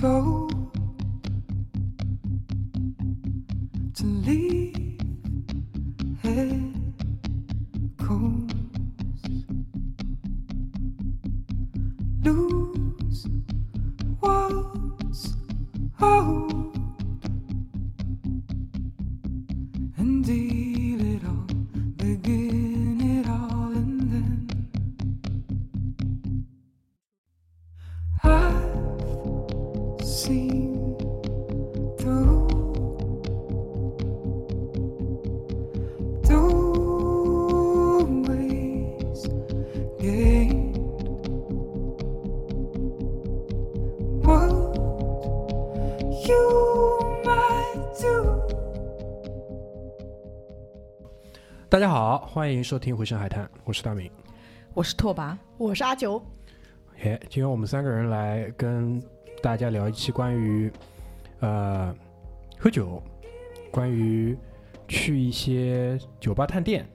told 欢迎收听《回声海滩》，我是大明。我是拓跋，我是阿九，嘿，今天我们三个人来跟大家聊一期关于呃喝酒，关于去一些酒吧探店，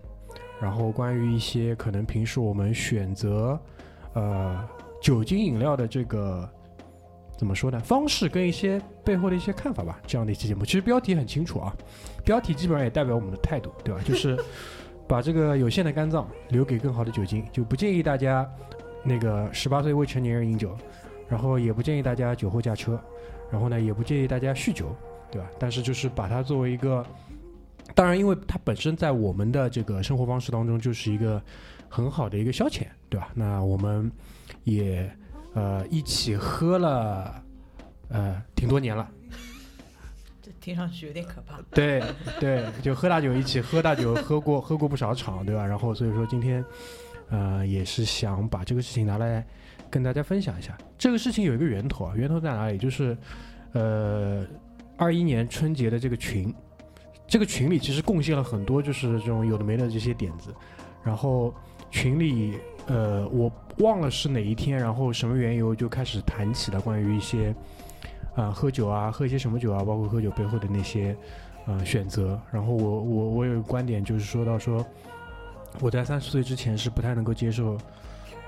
然后关于一些可能平时我们选择呃酒精饮料的这个怎么说呢方式跟一些背后的一些看法吧。这样的一期节目，其实标题很清楚啊，标题基本上也代表我们的态度，对吧？就是把这个有限的肝脏留给更好的酒精，就不建议大家那个十八岁未成年人饮酒，然后也不建议大家酒后驾车，然后呢也不建议大家酗酒，对吧？但是就是把它作为一个，当然因为它本身在我们的这个生活方式当中就是一个很好的一个消遣，对吧？那我们也呃一起喝了呃挺多年了。听上去有点可怕。对对，就喝大酒一起喝大酒，喝过喝过不少场，对吧？然后所以说今天，呃，也是想把这个事情拿来跟大家分享一下。这个事情有一个源头啊，源头在哪里？就是呃，二一年春节的这个群，这个群里其实贡献了很多就是这种有的没的这些点子。然后群里呃，我忘了是哪一天，然后什么缘由就开始谈起了关于一些。啊、喝酒啊，喝一些什么酒啊，包括喝酒背后的那些呃选择。然后我我我有一个观点，就是说到说，我在三十岁之前是不太能够接受，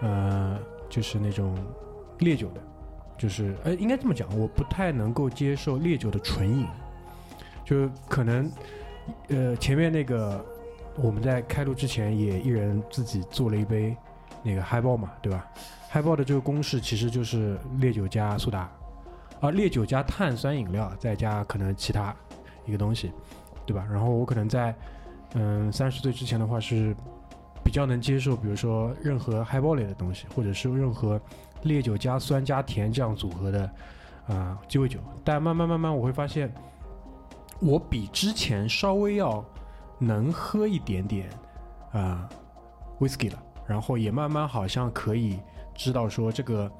呃，就是那种烈酒的，就是呃应该这么讲，我不太能够接受烈酒的纯饮，就可能呃前面那个我们在开录之前也一人自己做了一杯那个嗨爆嘛，对吧？嗨爆的这个公式其实就是烈酒加苏打。啊，烈酒加碳酸饮料，再加可能其他一个东西，对吧？然后我可能在嗯三十岁之前的话是比较能接受，比如说任何 highball 类的东西，或者是任何烈酒加酸加甜这样组合的啊鸡尾酒。但慢慢慢慢我会发现，我比之前稍微要能喝一点点啊 whisky 了，然后也慢慢好像可以知道说这个。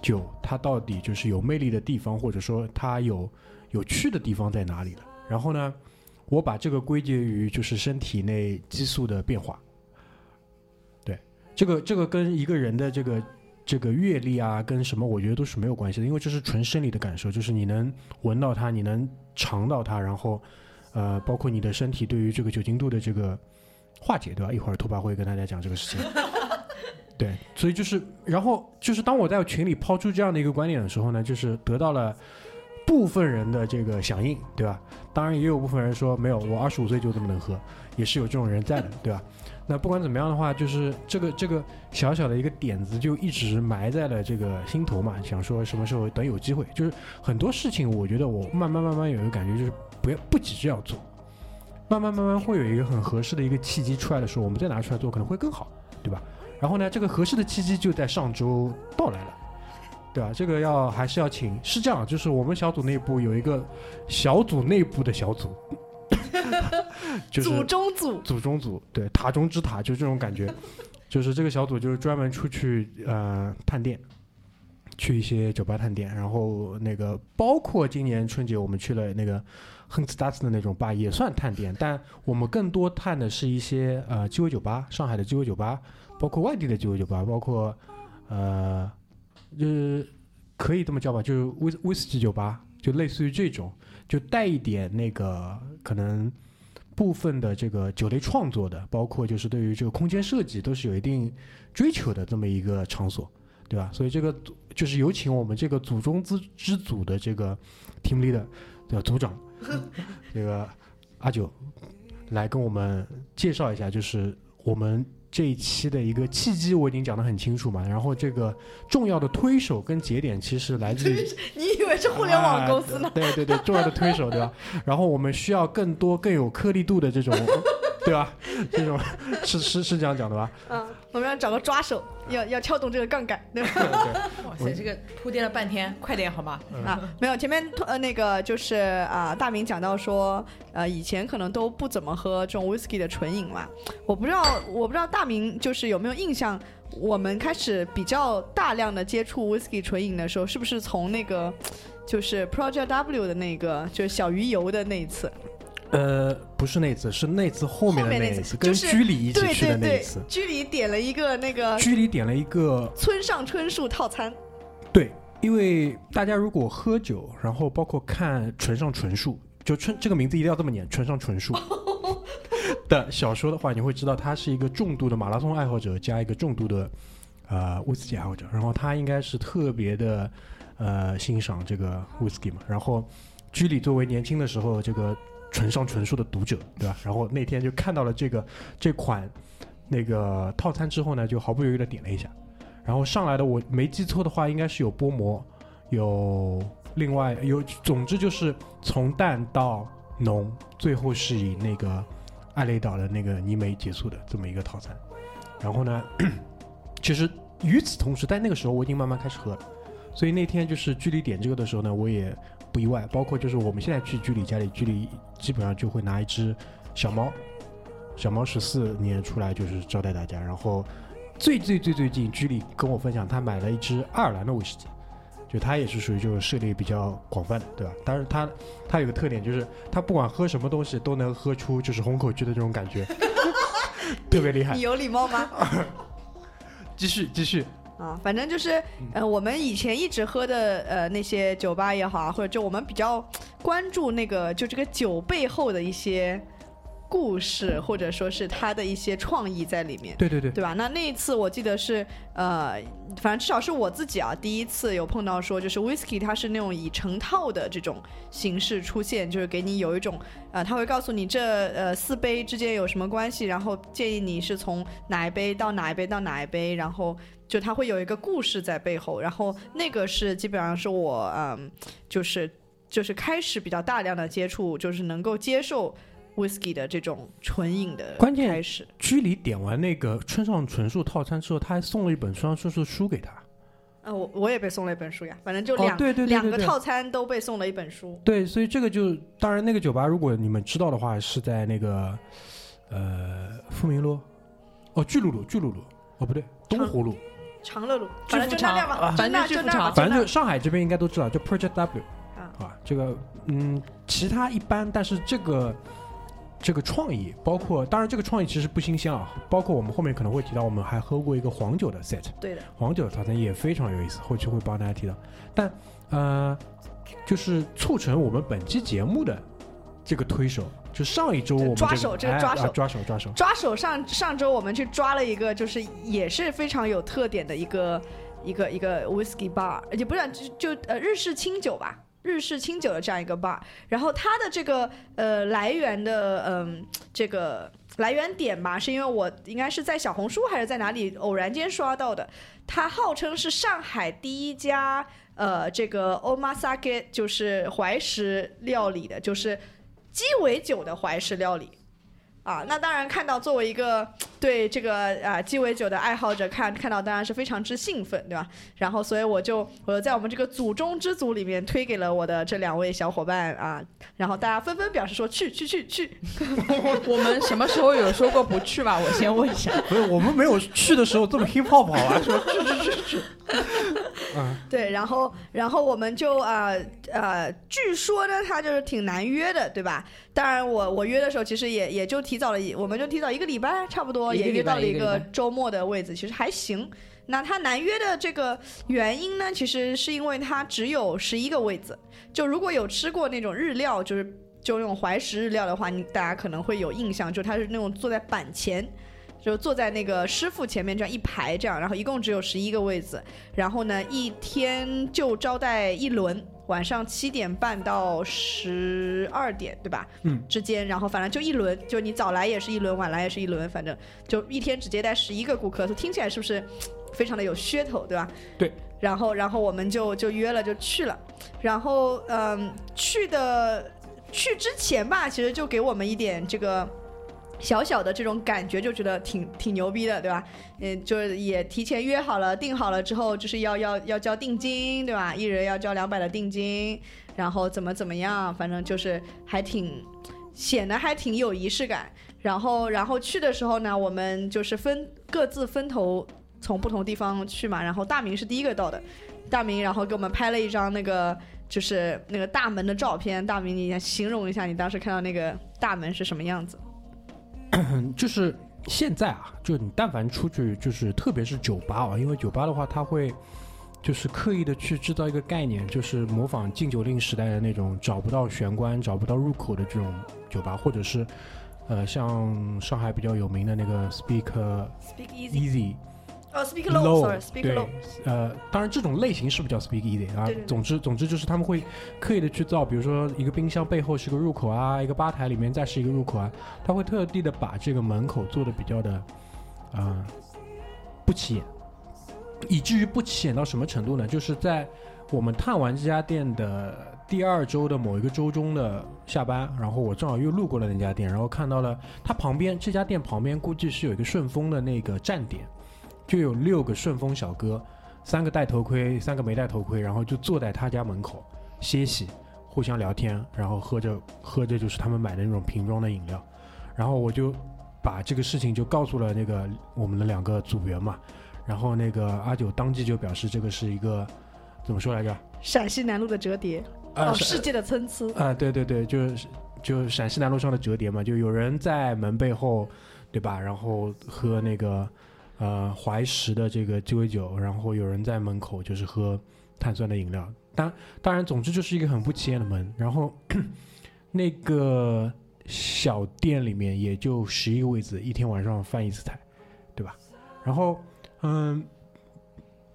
酒它到底就是有魅力的地方，或者说它有有趣的地方在哪里了？然后呢，我把这个归结于就是身体内激素的变化。对，这个这个跟一个人的这个这个阅历啊，跟什么我觉得都是没有关系的，因为这是纯生理的感受，就是你能闻到它，你能尝到它，然后呃，包括你的身体对于这个酒精度的这个化解，对吧？一会儿拓跋会跟大家讲这个事情。对，所以就是，然后就是当我在群里抛出这样的一个观点的时候呢，就是得到了部分人的这个响应，对吧？当然也有部分人说没有，我二十五岁就这么能喝，也是有这种人在的，对吧？那不管怎么样的话，就是这个这个小小的一个点子就一直埋在了这个心头嘛，想说什么时候等有机会，就是很多事情，我觉得我慢慢慢慢有一个感觉，就是不要不急着要做，慢慢慢慢会有一个很合适的一个契机出来的时候，我们再拿出来做可能会更好，对吧？然后呢，这个合适的契机就在上周到来了，对吧？这个要还是要请，是这样，就是我们小组内部有一个小组内部的小组，就是祖宗组，组中组，对，塔中之塔，就这种感觉，就是这个小组就是专门出去呃探店，去一些酒吧探店，然后那个包括今年春节我们去了那个亨斯达斯的那种吧，也算探店，但我们更多探的是一些呃鸡尾酒吧，上海的鸡尾酒吧。包括外地的鸡尾酒吧，包括，呃，就是可以这么叫吧，就是威威士忌酒吧，就类似于这种，就带一点那个可能部分的这个酒类创作的，包括就是对于这个空间设计都是有一定追求的这么一个场所。对吧？所以这个就是有请我们这个组中之之组的这个 team leader 的组长，这个阿九来跟我们介绍一下，就是我们这一期的一个契机，我已经讲得很清楚嘛。然后这个重要的推手跟节点其实来自于 你以为是互联网公司呢？啊对对对，重要的推手，对吧？然后我们需要更多更有颗粒度的这种，对吧？这种是是是这样讲的吧？嗯，我们要找个抓手，要要撬动这个杠杆，对吧？对对。哇塞，这个铺垫了半天，快点好吗？啊，没有，前面呃那个就是啊、大明讲到说，呃，以前可能都不怎么喝这种 whisky 的纯饮嘛。我不知道，我不知道大明就是有没有印象，我们开始比较大量的接触 whisky 纯饮的时候，是不是从那个就是 Project W 的那个就是小鱼油的那一次？呃，不是那次，是那次后面的那一次，跟居里一起去的那一次。，居里点了一个那个居里点了一个村上春树套餐，对，因为大家如果喝酒，然后包括看村上春树，就春这个名字一定要这么念，村上春树 的小说的话，你会知道他是一个重度的马拉松爱好者加一个重度的呃威士忌爱好者，然后他应该是特别的呃欣赏这个威士忌嘛，然后居里作为年轻的时候这个纯上纯数的读者，对吧？然后那天就看到了这个这款那个套餐之后呢，就毫不犹豫的点了一下。然后上来的我没记错的话，应该是有波膜，有另外有，总之就是从淡到浓，最后是以那个艾雷岛的那个泥煤结束的这么一个套餐。然后呢，其实与此同时，在那个时候我已经慢慢开始喝了，所以那天就是距离点这个的时候呢，我也不意外。包括就是我们现在去居里家里，居里基本上就会拿一只小猫，小猫十四年出来就是招待大家，然后。最最最最近，居里跟我分享，他买了一只爱尔兰的威士忌，就他也是属于就是涉猎比较广泛的，对吧？但是他他有个特点，就是他不管喝什么东西都能喝出就是红口区的这种感觉，特别厉害你。有礼貌吗？继 续继续，啊，反正就是呃，我们以前一直喝的呃那些酒吧也好啊，或者就我们比较关注那个就这个酒背后的一些故事，或者说是它的一些创意在里面。对对对，对吧？那那一次我记得是，呃，反正至少是我自己啊，第一次有碰到说，就是 whisky 它是那种以成套的这种形式出现，就是给你有一种，呃，他会告诉你这呃四杯之间有什么关系，然后建议你是从哪一杯到哪一杯到哪一杯，然后就它会有一个故事在背后，然后那个是基本上是我嗯，就是就是开始比较大量的接触，就是能够接受 whisky 的这种纯饮的关键开始。居里点完那个村上纯树套餐之后，他还送了一本村上春树书给他。呃，我我也被送了一本书呀，反正就哦两、对对两个套餐都被送了一本书。对，所以这个就当然那个酒吧，如果你们知道的话，是在那个呃富民路，哦巨鹿路，巨鹿路，哦不对，东湖路，长乐路，反正就那富场样吧，反正就那吧，反正就上海这边应该都知道，就 Project W 啊啊，这个嗯，其他一般，但是这个这个创意，包括当然这个创意其实不新鲜啊，包括我们后面可能会提到，我们还喝过一个黄酒的 set，对的，黄酒的套餐也非常有意思，后期会帮大家提到。但呃，就是促成我们本期节目的这个推手，就上一周我们、这个、抓手这个哎抓手啊抓手抓手，抓手上上周我们去抓了一个，就是也是非常有特点的一个一个一个 whisky bar，也不是就就呃日式清酒吧。日式清酒的这样一个 bar，然后它的这个呃来源的嗯、这个来源点吧，是因为我应该是在小红书还是在哪里偶然间刷到的，它号称是上海第一家呃这个 omasake 就是怀石料理的，就是鸡尾酒的怀石料理。啊，那当然看到作为一个 对这个啊鸡尾酒的爱好者看看到当然是非常之兴奋，对吧？然后所以我就我就在我们这个组中之组里面推给了我的这两位小伙伴啊，然后大家纷纷表示说去去去去，我们什么时候有说过不去吧？我先问一下。不是我们没有去的时候这么 hip hop 好啊，说去去去去，啊，对，然后然后我们就呃呃，据说呢他就是挺难约的，对吧？当然我我约的时候其实也也就提早了一，我们就提早一个礼拜差不多，也约到了一一个周末的位置，其实还行。那他难约的这个原因呢，其实是因为他只有十一个位子。就如果有吃过那种日料，就是就那种怀石日料的话，你大家可能会有印象，就他是那种坐在板前，就坐在那个师傅前面这样一排这样，然后一共只有十一个位子，然后呢一天就招待一轮，晚上七点半到十二点，对吧？嗯，之间，然后反正就一轮，就你早来也是一轮，晚来也是一轮，反正就一天只接待十一个顾客，听起来是不是非常的有噱头，对吧？对。然后，然后我们就就约了，就去了。然后，嗯，去的去之前吧，其实就给我们一点这个小小的这种感觉，就觉得挺挺牛逼的，对吧？嗯，就是也提前约好了，定好了之后，就是要要要交定金，对吧？一人要交两百的定金，然后怎么怎么样，反正就是还挺显得还挺有仪式感。然后，然后去的时候呢，我们就是分各自分头。从不同地方去嘛，然后大明是第一个到的，大明然后给我们拍了一张那个就是那个大门的照片。大明，你形容一下你当时看到那个大门是什么样子？就是现在啊，就你但凡出去，就是特别是酒吧啊，因为酒吧的话，它会就是刻意的去制造一个概念，就是模仿禁酒令时代的那种找不到玄关、找不到入口的这种酒吧，或者是呃像上海比较有名的那个 Speak Speak Easy。哦，speak low，sorry，speak low。呃，当然这种类型是不是叫 speak easy 啊？对对。总之，总之就是他们会刻意的去造，比如说一个冰箱背后是个入口啊，一个吧台里面再是一个入口啊，他会特地的把这个门口做的比较的，啊，不起眼，以至于不起眼到什么程度呢？就是在我们探完这家店的第二周的某一个周中的下班，然后我正好又路过了那家店，然后看到了它旁边这家店旁边估计是有一个顺丰的那个站点。就有六个顺丰小哥，三个戴头盔，三个没戴头盔，然后就坐在他家门口歇息，互相聊天，然后喝着喝着就是他们买的那种瓶装的饮料，然后我就把这个事情就告诉了那个我们的两个组员嘛，然后那个阿九当即就表示这个是一个怎么说来着？陕西南路的折叠哦，世界的参差啊，对对对，就是就陕西南路上的折叠嘛，就有人在门背后，对吧？然后喝那个。呃，怀石的这个鸡尾酒，然后有人在门口就是喝碳酸的饮料，当当然，总之就是一个很不起眼的门。然后那个小店里面也就十一个位子，一天晚上翻一次台，对吧？然后，嗯，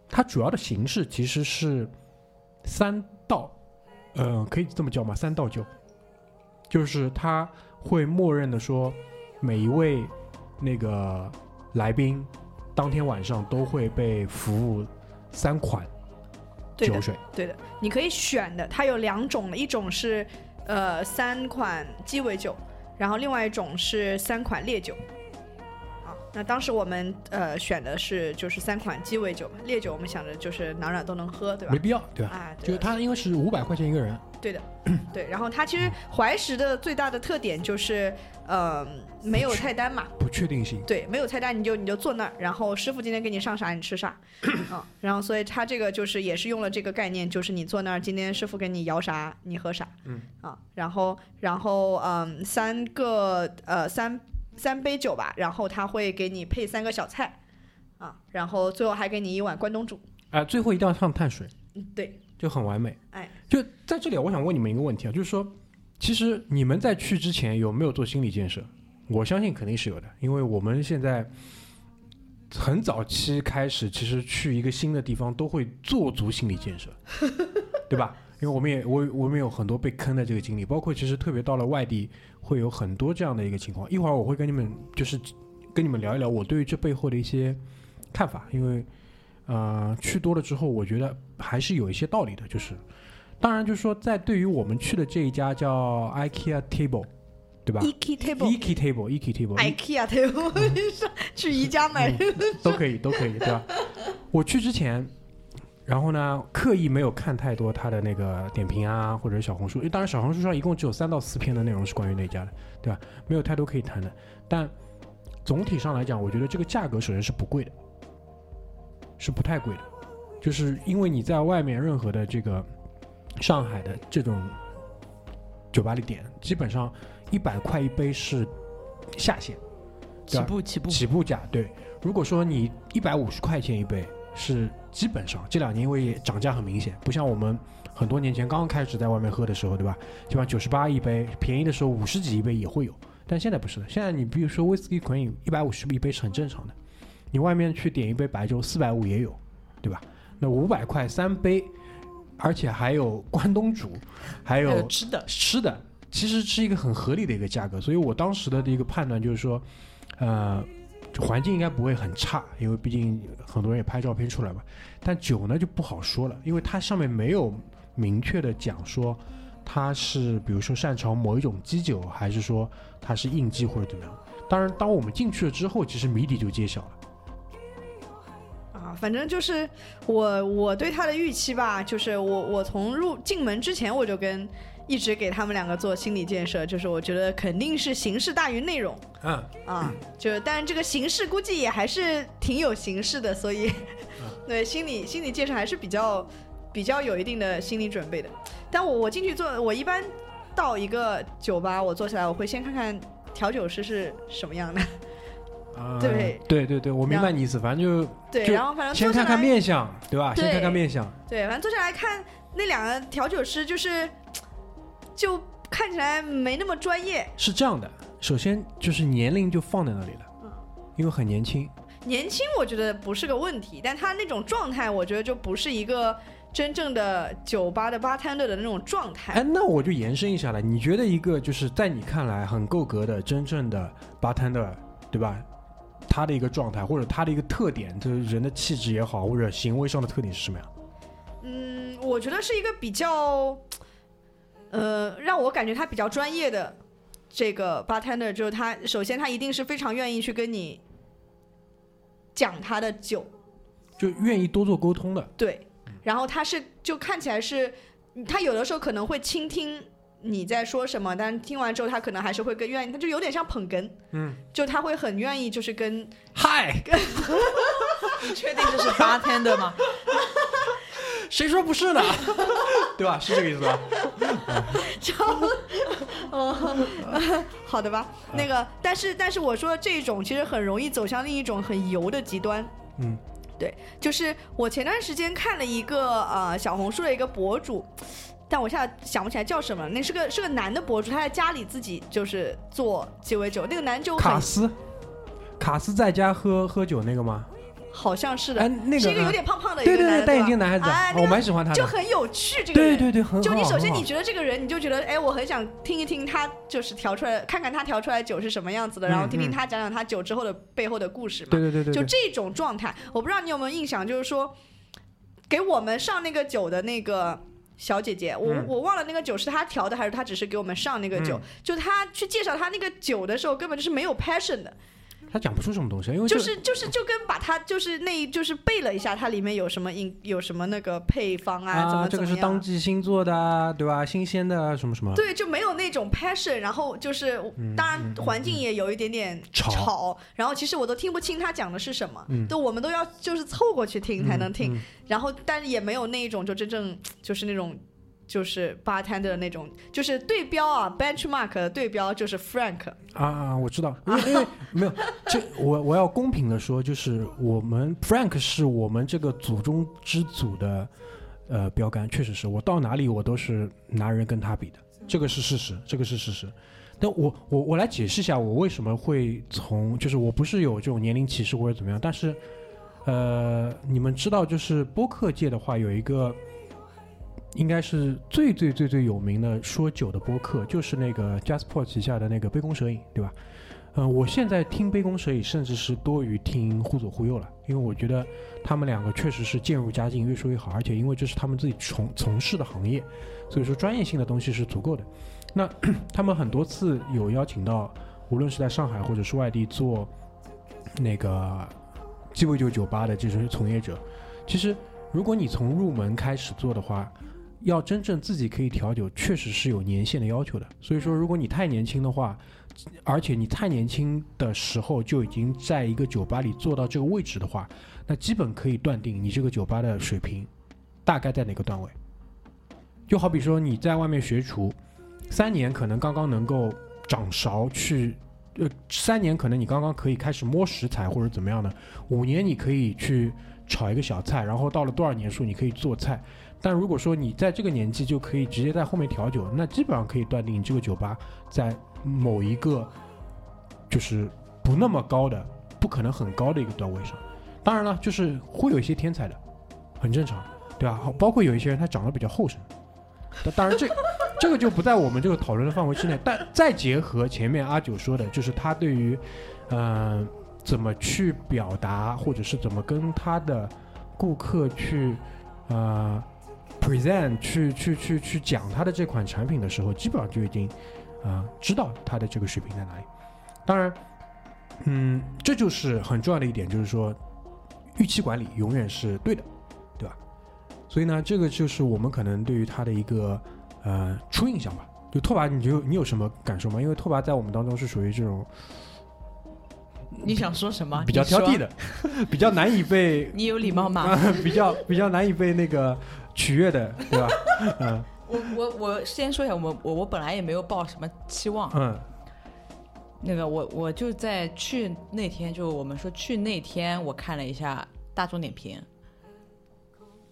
它主要的形式其实是三道，呃，可以这么叫吗？三道酒，就是他会默认的说，每一位那个来宾。当天晚上都会被服务三款酒水，对的，你可以选的，它有两种，一种是呃三款鸡尾酒，然后另外一种是三款烈酒。啊，那当时我们呃选的是就是三款鸡尾酒嘛，烈酒我们想着就是哪哪都能喝，对吧？没必要，对吧？啊，就它应该是五百块钱一个人，对的，对。然后它其实怀石的最大的特点就是。呃，没有菜单嘛？不确定性。对，没有菜单，你就你就坐那儿，然后师傅今天给你上啥，你吃啥，啊，然后所以他这个就是也是用了这个概念，就是你坐那儿，今天师傅给你摇啥，你喝啥，嗯，啊，然后然后嗯，三个呃三三杯酒吧，然后他会给你配三个小菜，啊，然后最后还给你一碗关东煮，啊，最后一定要上碳水，嗯，对，就很完美，哎，就在这里，我想问你们一个问题啊，就是说。其实你们在去之前有没有做心理建设？我相信肯定是有的，因为我们现在很早期开始，其实去一个新的地方都会做足心理建设，对吧？因为我们也我我们有很多被坑的这个经历，包括其实特别到了外地会有很多这样的一个情况。一会儿我会跟你们就是跟你们聊一聊我对于这背后的一些看法，因为呃去多了之后，我觉得还是有一些道理的，就是。当然，就是说，在对于我们去的这一家叫 IKEA Table，对吧？IKEA Table，IKEA Table，IKEA Table，IKEA Table，去宜家买都可以，都可以，对吧？我去之前，然后呢，刻意没有看太多他的那个点评啊，或者小红书。因为当然，小红书上一共只有三到四篇的内容是关于那家的，对吧？没有太多可以谈的。但总体上来讲，我觉得这个价格首先是不贵的，是不太贵的，就是因为你在外面任何的这个。上海的这种酒吧里点，基本上一百块一杯是下限，起步起步起步价。对，如果说你一百五十块钱一杯，是基本上这两年因为涨价很明显，不像我们很多年前刚刚开始在外面喝的时候，对吧？基本上九十八一杯，便宜的时候五十几一杯也会有。但现在不是了，现在你比如说威士忌款饮一百五十一杯是很正常的，你外面去点一杯白粥四百五也有，对吧？那五百块三杯，而且还有关东煮，还还有有吃的，吃的，其实是一个很合理的一个价格，所以我当时的一个判断就是说，呃，环境应该不会很差，因为毕竟很多人也拍照片出来嘛。但酒呢就不好说了，因为它上面没有明确的讲说它是比如说擅长某一种基酒，还是说它是应季或者怎么样。当然，当我们进去了之后，其实谜底就揭晓了。啊，反正就是我我对他的预期吧，就是我我从入进门之前我就跟一直给他们两个做心理建设，就是我觉得肯定是形式大于内容嗯，啊，就但是这个形式估计也还是挺有形式的，所以 对心理心理建设还是比较比较有一定的心理准备的。但我我进去做，我一般到一个酒吧，我坐下来我会先看看调酒师是什么样的，呃对对对对，我明白你意思，反正就对，然后反正先看看面相，对吧？先看看面相。对，反正坐下来看那两个调酒师，就是就看起来没那么专业。是这样的，首先就是年龄就放在那里了，嗯因为很年轻。年轻我觉得不是个问题，但他那种状态，我觉得就不是一个真正的酒吧的 bartender 的那种状态。哎，那我就延伸一下了，你觉得一个就是在你看来很够格的真正的 bartender，对吧？他的一个状态或者他的一个特点，就是人的气质也好，或者行为上的特点是什么样？嗯，我觉得是一个比较，呃，让我感觉他比较专业的这个 bartender，就是他首先他一定是非常愿意去跟你讲他的酒，就愿意多做沟通的。对，然后他是就看起来是，他有的时候可能会倾听你在说什么，但听完之后他可能还是会更愿意，他就有点像捧哏，嗯，就他会很愿意就是跟嗨，你确定这是 bartender 吗？谁说不是呢？对吧？是这个意思吧？就，嗯，好的吧，那个，但是但是我说这种其实很容易走向另一种很油的极端。嗯，对，就是我前段时间看了一个呃小红书的一个博主，但我现在想不起来叫什么了，那是个是个男的博主，他在家里自己就是做鸡尾酒，那个男就卡斯，卡斯在家喝喝酒那个吗？好像是的，哎，那个是一个有呃点胖胖的一个男的，对对对，戴眼吧镜男孩子，我那个蛮喜欢他的。就很有趣，这个人。对对对，很就你首先你觉得这个人，你就觉得哎，我很想听一听他就是调出来，看看他调出来的酒是什么样子的，然后听听嗯他讲讲他酒之后的背后的故事嘛。对对，对就这种状态，我不知道你有没有印象，就是说给我们上那个酒的那个小姐姐，我、嗯。我忘了那个酒是她调的，还是她只是给我们上那个酒。嗯。就她去介绍她那个酒的时候，根本就是没有 passion 的，他讲不出什么东西，因为就是就是就跟把它就是那就是背了一下，它里面有什么饮有什么那个配方啊，怎么这个是。当季新做的啊，对吧？新鲜的啊什么什么。对，就没有那种 passion，然后就是，嗯当然环境也有一点点吵吵，然后其实我都听不清他讲的是什么，嗯都我们都要就是凑过去听才能听，然后但是也没有那一种就真正就是那种就是 bartender 的那种，就是对标啊，benchmark 的对标就是 Frank，啊啊，我知道，因为因为 没有这，我我要公平的说，就是我们 Frank 是我们这个祖宗之祖的呃标杆，确实是我到哪里我都是拿人跟他比的，这个是事实，这个是事实。但我我我来解释一下，我为什么会从就是我不是有这种年龄歧视或者怎么样，但是呃，你们知道，就是播客界的话，有一个应该是最最最最有名的说酒的播客，就是那个 JustPod 旗下的那个杯弓蛇影，对吧？嗯、我现在听杯弓蛇影，甚至是多于听忽左忽右了，因为我觉得他们两个确实是渐入佳境，越说越好，而且因为这是他们自己从从事的行业，所以说专业性的东西是足够的。那 他们很多次有邀请到，无论是在上海或者是外地做那个鸡尾酒酒吧的这些从业者，其实如果你从入门开始做的话，要真正自己可以调酒，确实是有年限的要求的。所以说，如果你太年轻的话，而且你太年轻的时候就已经在一个酒吧里做到这个位置的话，那基本可以断定你这个酒吧的水平大概在哪个段位。就好比说你在外面学厨，三年可能刚刚能够掌勺去，呃，三年可能你刚刚可以开始摸食材或者怎么样的，五年你可以去炒一个小菜，然后到了多少年数你可以做菜。但如果说你在这个年纪就可以直接在后面调酒，那基本上可以断定这个酒吧在某一个就是不那么高的，不可能很高的一个段位上。当然了，就是会有一些天才的，很正常，对吧？包括有一些人他长得比较厚实，但当然这 这个就不在我们这个讨论的范围之内。但再结合前面阿九说的，就是他对于嗯、怎么去表达，或者是怎么跟他的顾客去呃 present 去去去去讲他的这款产品的时候，基本上就已经啊、呃知道他的这个水平在哪里。当然，嗯，这就是很重要的一点，就是说预期管理永远是对的，对吧？所以呢，这个就是我们可能对于他的一个呃初印象吧。就拓跋，你就你有什么感受吗？因为拓跋在我们当中是属于这种你想说什么？比较挑剔的，比较难以被你有礼貌吗？啊，比较比较难以被那个取悦的，对吧？嗯我我我先说一下，我我我本来也没有抱什么期望。嗯那个我我就在去那天，就我们说去那天，我看了一下大众点评，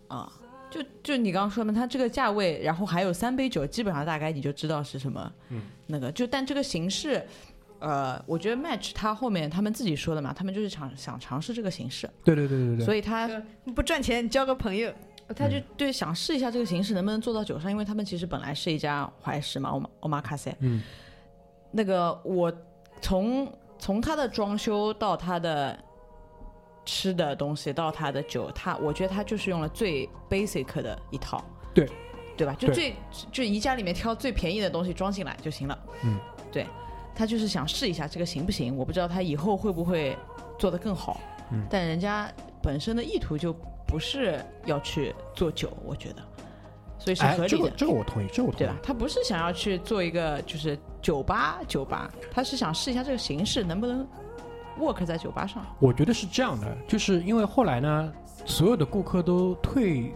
啊，就就你刚刚说的，它这个价位，然后还有三杯酒，基本上大概你就知道是什么，嗯，那个就但这个形式，呃，我觉得 Match 他后面他们自己说的嘛，他们就是想想尝试这个形式，对对对对对，所以他不赚钱，交个朋友。他就对想试一下这个形式能不能做到酒上，因为他们其实本来是一家怀石嘛，欧马欧玛卡塞，嗯那个我从从他的装修到他的吃的东西到他的酒，他我觉得他就是用了最 basic 的一套，对对吧？就最就宜家里面挑最便宜的东西装进来就行了。嗯，对，他就是想试一下这个行不行，我不知道他以后会不会做得更好。嗯但人家本身的意图就不是要去做酒，我觉得，所以是哎这个合理的。这个我同意，这个我同意对吧。？他不是想要去做一个就是酒吧酒吧，他是想试一下这个形式能不能 work 在酒吧上。我觉得是这样的，就是因为后来呢，所有的顾客都退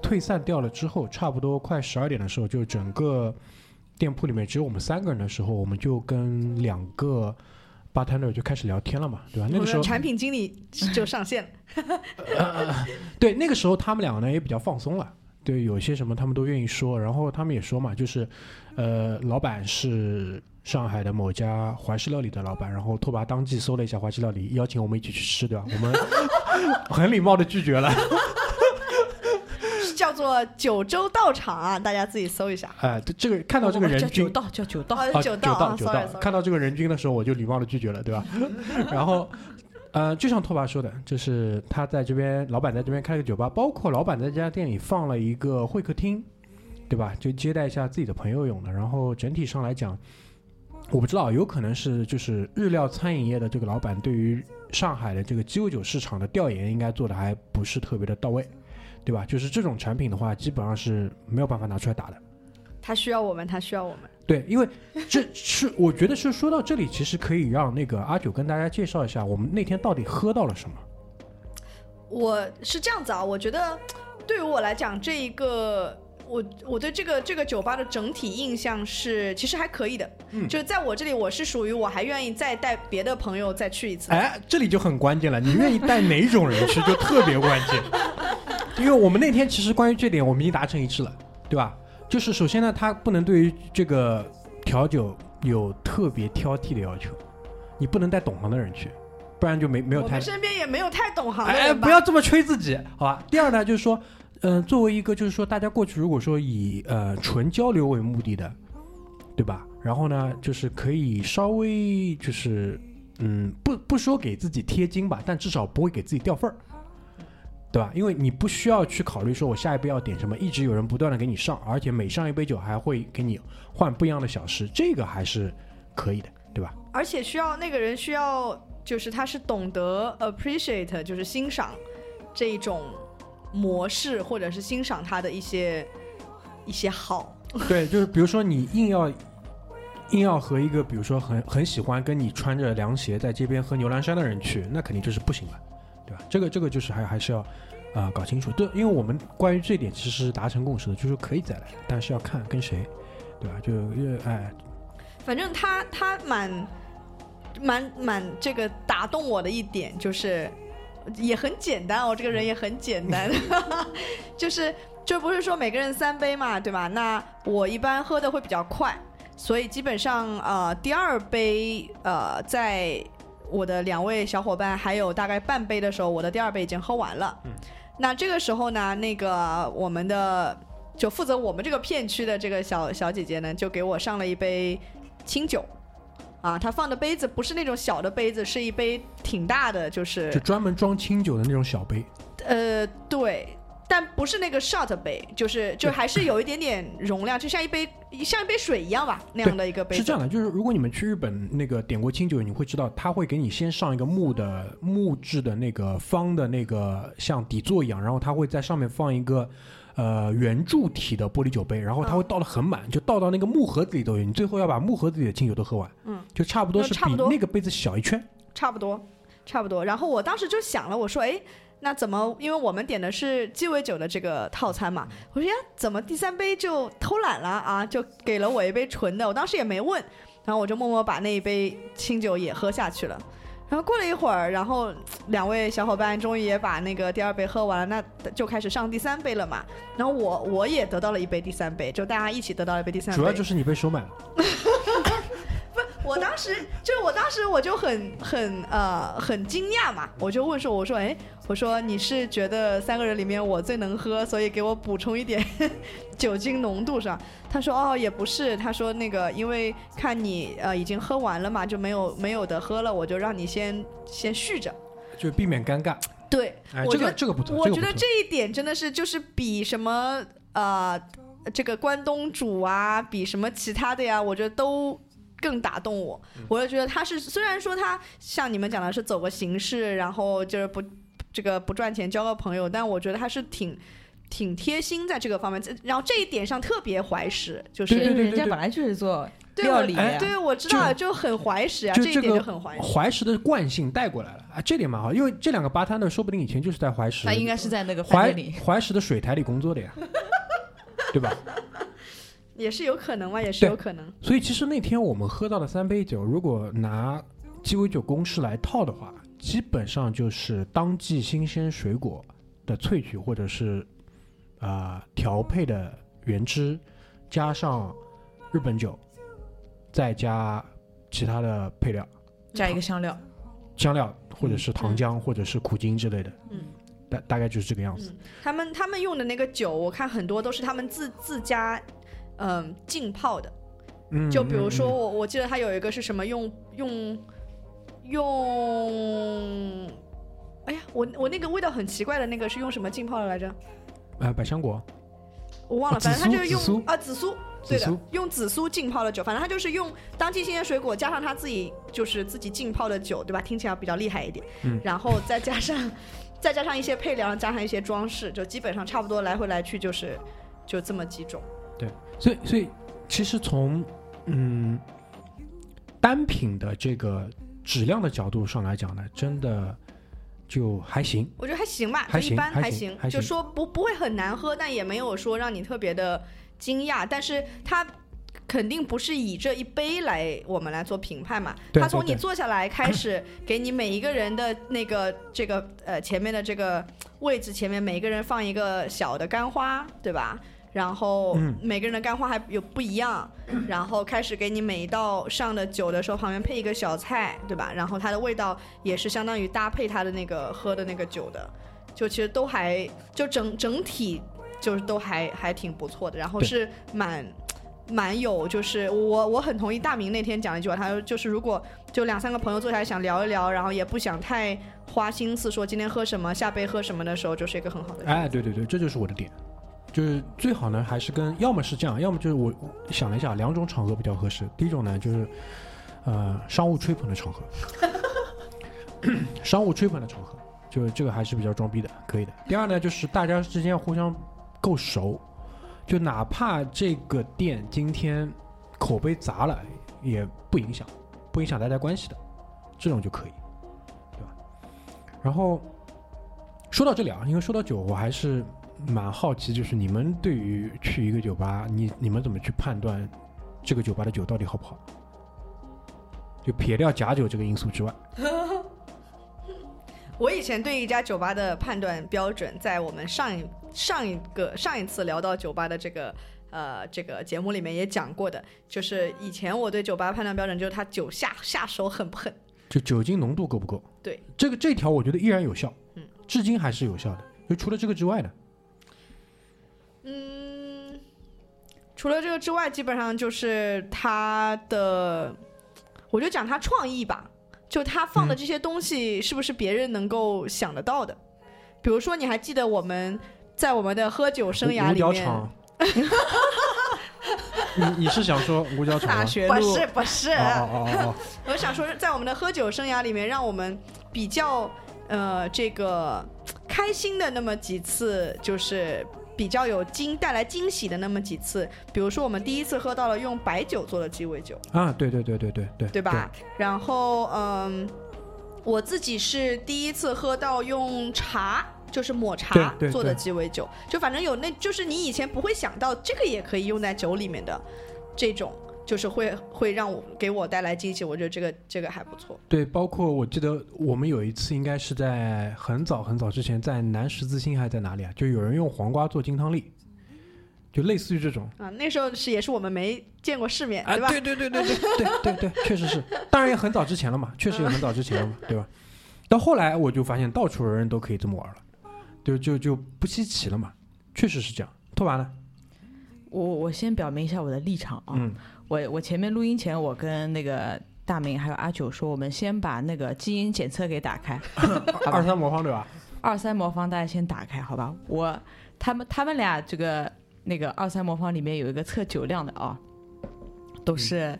退散掉了之后，差不多快十二点的时候，就整个店铺里面只有我们三个人的时候，我们就跟两个 bartender 就开始聊天了嘛，对吧？那个时候产品经理就上线了。对，那个时候他们两个呢也比较放松了，对，有些什么他们都愿意说，然后他们也说嘛，就是，呃，老板是上海的某家怀石料理的老板，然后拓跋当即搜了一下怀石料理，邀请我们一起去吃，对吧？我们 很礼貌的拒绝了，叫做九州道场啊，大家自己搜一下。哎、这这个看到这个人均叫九道，叫九道。九道啊九道，sorry。看到这个人均的时候，我就礼貌的拒绝了，对吧？然后，呃，就像拓跋说的，就是他在这边，老板在这边开了个酒吧，包括老板在这家店里放了一个会客厅，对吧？就接待一下自己的朋友用的。然后整体上来讲，我不知道，有可能是就是日料餐饮业的这个老板对于上海的这个鸡尾酒市场的调研，应该做的还不是特别的到位，对吧？就是这种产品的话，基本上是没有办法拿出来打的。他需要我们，他需要我们。对，因为这是我觉得是说到这里，其实可以让那个阿九跟大家介绍一下，我们那天到底喝到了什么。我是这样子啊，我觉得对于我来讲，这一个我我对这个这个酒吧的整体印象是其实还可以的。嗯就是在我这里，我是属于我还愿意再带别的朋友再去一次。哎，这里就很关键了，你愿意带哪种人去就特别关键。因为我们那天其实关于这点我们已经达成一致了，对吧？就是首先呢，他不能对于这个调酒有特别挑剔的要求，你不能带懂行的人去，不然就没没有太我们身边也没有太懂行的哎，人吧不要这么吹自己，好吧？第二呢，就是说，嗯、作为一个就是说，大家过去如果说以呃纯交流为目的的，对吧？然后呢，就是可以稍微就是嗯，不不说给自己贴金吧，但至少不会给自己掉份儿。对吧？因为你不需要去考虑说我下一杯要点什么，一直有人不断的给你上，而且每上一杯酒还会给你换不一样的小食，这个还是可以的，对吧？而且需要那个人需要，就是他是懂得 appreciate，就是欣赏这一种模式，或者是欣赏他的一些一些好。对，就是比如说你硬要硬要和一个比如说很很喜欢跟你穿着凉鞋在街边喝牛栏山的人去，那肯定就是不行了，对吧？这个这个就是还还是要啊、搞清楚。对，因为我们关于这点其实是达成共识的，就是可以再来，但是要看跟谁，对吧？就呃哎，反正他他蛮蛮蛮这个打动我的一点就是，也很简单哦，这个人也很简单，就是就不是说每个人三杯嘛，对吧？那我一般喝的会比较快，所以基本上呃第二杯呃在我的两位小伙伴还有大概半杯的时候，我的第二杯已经喝完了。嗯那这个时候呢，那个我们的就负责我们这个片区的这个小小姐姐呢，就给我上了一杯清酒。啊，她放的杯子不是那种小的杯子，是一杯挺大的，就是就专门装清酒的那种小杯，呃，对，但不是那个 shot 杯，就是就还是有一点点容量，就像一杯像一杯水一样吧，那样的一个杯子。是这样的，就是如果你们去日本那个点过清酒，你会知道他会给你先上一个木的木质的那个方的那个像底座一样，然后他会在上面放一个呃圆柱体的玻璃酒杯，然后它会倒的很满，就倒到那个木盒子里都有，你最后要把木盒子里的清酒都喝完，嗯，就差不多是比那个杯子小一圈，差不多，差不多。然后我当时就想了，我说，哎，那怎么？因为我们点的是鸡尾酒的这个套餐嘛，我说呀，怎么第三杯就偷懒了啊？就给了我一杯纯的，我当时也没问，然后我就默默把那一杯清酒也喝下去了。然后过了一会儿，然后两位小伙伴终于也把那个第二杯喝完了，那就开始上第三杯了嘛。然后我我也得到了一杯第三杯，就大家一起得到了一杯第三杯。主要就是你被收买了。我当时就是我当时我就很很呃很惊讶嘛，我就问说，我说哎，我说你是觉得三个人里面我最能喝，所以给我补充一点酒精浓度是吧？他说哦也不是，他说那个因为看你呃已经喝完了嘛，就没有没有的喝了，我就让你先先续着。就避免尴尬，对，我觉得个这个不错，我觉得这一点真的是就是比什么呃这个关东煮啊，比什么其他的呀，我觉得都更打动我。嗯我就觉得他是虽然说他像你们讲的是走个形式，然后就是不这个不赚钱交个朋友，但我觉得他是挺。挺贴心在这个方面，然后这一点上特别怀石，就是对对对人家本来就是做对我料理对我知道就很怀石啊，这一点就很怀石。怀石的惯性带过来了啊，这点蛮好，因为这两个吧摊的说不定以前就是在怀石，他应该是在那个怀。怀石的水台里工作的呀，对吧？也是有可能嘛，也是有可能。所以其实那天我们喝到的三杯酒，如果拿鸡尾酒公式来套的话，基本上就是当季新鲜水果的萃取，或者是啊、呃调配的原汁，加上日本酒，再加其他的配料，加一个香料，香料或者是糖浆、或者是苦精之类的，嗯，大大概就是这个样子。他们他们用的那个酒，我看很多都是他们自自家，嗯、浸泡的。嗯，就比如说嗯我我记得它有一个是什么用用用，哎呀，我我那个味道很奇怪的那个是用什么浸泡的来着？嗯呃百香果，我忘了，哦反正它就是用啊紫苏，对的，用紫苏浸泡的酒，反正它就是用当季新鲜水果加上他自己就是自己浸泡的酒，对吧？听起来比较厉害一点，嗯 然后再加上再加上一些配料，加上一些装饰，就基本上差不多来回来去就是就这么几种。所以所以其实从嗯单品的这个质量的角度上来讲呢，真的就还行。我觉得还行吧，还就一般，行还还行还行就说不不会很难喝，但也没有说让你特别的惊讶。但是它肯定不是以这一杯来我们来做评判嘛，对它从你坐下来开始，给你每一个人的那个这个呃前面的这个位置前面每一个人放一个小的干花，对吧？然后嗯每个人的干花还有不一样，然后开始给你每一道上的酒的时候旁边配一个小菜，对吧？然后它的味道也是相当于搭配它的那个喝的那个酒的，就其实都还就整整体就是都还还挺不错的，然后是蛮。蛮有，就是我我很同意大明那天讲的一句话，他说就是如果就两三个朋友坐下来想聊一聊，然后也不想太花心思说今天喝什么，下杯喝什么的时候，就是一个很好的。哎，对对对，这就是我的点，就是最好呢还是跟要么是这样，要么就是我想了一下，两种场合比较合适。第一种呢就是呃商务吹捧的场合，商务吹捧的场合，就这个还是比较装逼的，可以的。第二呢就是大家之间互相够熟，就哪怕这个店今天口碑砸了，也不影响，不影响大家关系的，这种就可以，对吧？然后说到这里啊，因为说到酒，我还是蛮好奇，就是你们对于去一个酒吧，你你们怎么去判断这个酒吧的酒到底好不好？就撇掉假酒这个因素之外，我以前对一家酒吧的判断标准，在我们上一上一个上一次聊到酒吧的这个呃这个节目里面也讲过的，就是以前我对酒吧判断标准就是它酒下下手狠不狠。就酒精浓度够不够？对，这个这条我觉得依然有效，嗯，至今还是有效的。就除了这个之外呢，除了这个之外，基本上就是他的，我就讲他创意吧，就他放的嗯这些东西是不是别人能够想得到的？比如说，你还记得我们在我们的喝酒生涯里面。你你是想说五角场？大学路不是不是，哦哦哦哦，我想说，在我们的喝酒生涯里面，让我们比较呃这个开心的那么几次，就是比较有惊带来惊喜的那么几次。比如说，我们第一次喝到了用白酒做的鸡尾酒，啊，对对对对对对，对吧？然后嗯，我自己是第一次喝到用茶。就是抹茶做的鸡尾酒，就反正有那，就是你以前不会想到这个也可以用在酒里面的这种，就是会会让我给我带来惊喜。我觉得这个这个还不错。对，包括我记得我们有一次应该是在很早很早之前，在南十字星还是在哪里啊？就有人用黄瓜做金汤力，就类似于这种。啊，那时候是也是我们没见过世面，啊，对吧？对对对对对对对对，确实是，当然也很早之前了嘛，确实也很早之前了嘛，对吧？到后来我就发现到处的人都可以这么玩了，就就就不稀奇了嘛，确实是这样。拓完了，我我先表明一下我的立场啊，嗯，我我前面录音前，我跟那个大明还有阿九说，我们先把那个基因检测给打开，二三魔方对吧？二三魔方大家先打开，好吧？我他们他们俩这个那个二三魔方里面有一个测酒量的啊，都是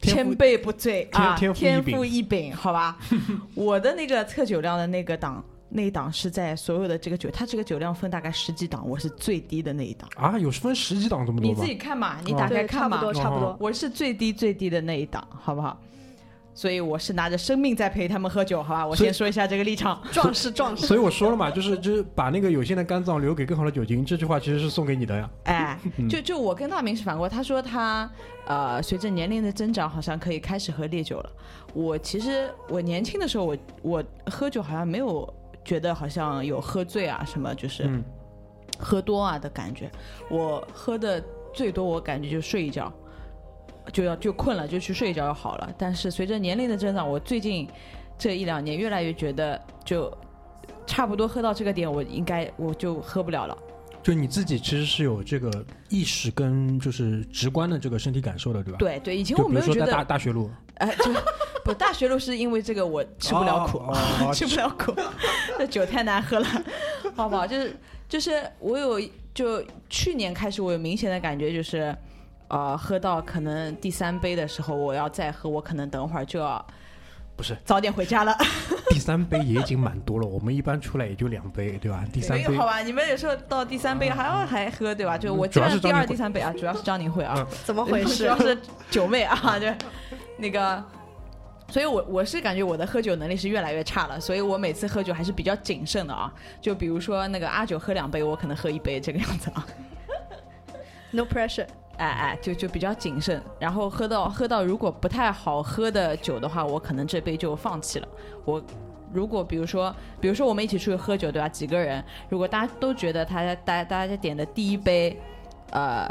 千杯不醉啊，天天赋异禀，好吧？我的那个测酒量的那个档。那一档是在所有的这个酒，它这个酒量分大概十几档，我是最低的那一档。啊，有分十几档这么多吗你自？己看嘛，你哦打开看嘛。差不多，差不多。我是最低最低的那一档，好不好？所以我是拿着生命在陪他们喝酒，好吧？我先说一下这个立场。壮士，壮士。所以我说了嘛，就是就是把那个有限的肝脏留给更好的酒精，这句话其实是送给你的呀。哎嗯，就就我跟大明是反过，他说他呃随着年龄的增长，好像可以开始喝烈酒了。我其实我年轻的时候，我我喝酒好像没有觉得好像有喝醉啊什么，就是嗯，喝多啊的感觉。我喝的最多，我感觉就睡一觉，就要就困了就去睡一觉就好了。但是随着年龄的增长，我最近这一两年越来越觉得，就差不多喝到这个点，我应该我就喝不了了。就你自己其实是有这个意识跟就是直观的这个身体感受的，对吧？。对对，以前我没有觉得，大大学路，哎，就不大学路是因为这个我吃不了苦，吃不了苦，这酒太难喝了，好不好？就是就是我有就去年开始，我有明显的感觉，就是呃，喝到可能第三杯的时候，我要再喝，我可能等会儿就要不是早点回家了。第三杯也已经蛮多了，我们一般出来也就两杯，对吧？第三杯好吧？你们有时候到第三杯还要还喝，对吧？就我第二、第三杯啊，主要是张宁慧啊。嗯怎么回事主要？是九妹啊，就那个，所以我我是感觉我的喝酒能力是越来越差了，所以我每次喝酒还是比较谨慎的啊。就比如说那个阿九喝两杯，我可能喝一杯这个样子啊。No pressure。哎哎，就就比较谨慎，然后喝到喝到如果不太好喝的酒的话，我可能这杯就放弃了。我如果比如说，比如说我们一起出去喝酒，对吧？几个人，如果大家都觉得他大大家点的第一杯，呃，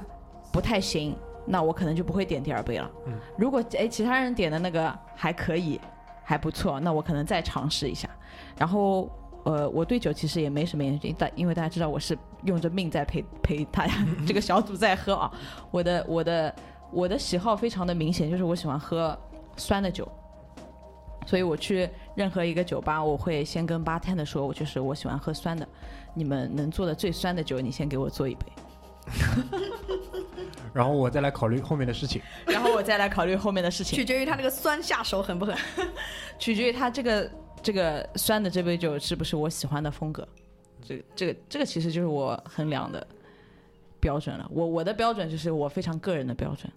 不太行，那我可能就不会点第二杯了。嗯如果哎其他人点的那个还可以，还不错，那我可能再尝试一下。然后呃，我对酒其实也没什么研究，但因为大家知道我是用着命在陪陪大家这个小组在喝啊。我的我的我的喜好非常的明显，就是我喜欢喝酸的酒，所以我去任何一个酒吧，我会先跟 bartender 说，我就是我喜欢喝酸的，你们能做的最酸的酒，你先给我做一杯，然后我再来考虑后面的事情。然后我再来考虑后面的事情取。决于他那个酸下手狠不狠。取决于他这个这个酸的这杯酒是不是我喜欢的风格，这个这个这个其实就是我衡量的标准了。我我的标准就是我非常个人的标准。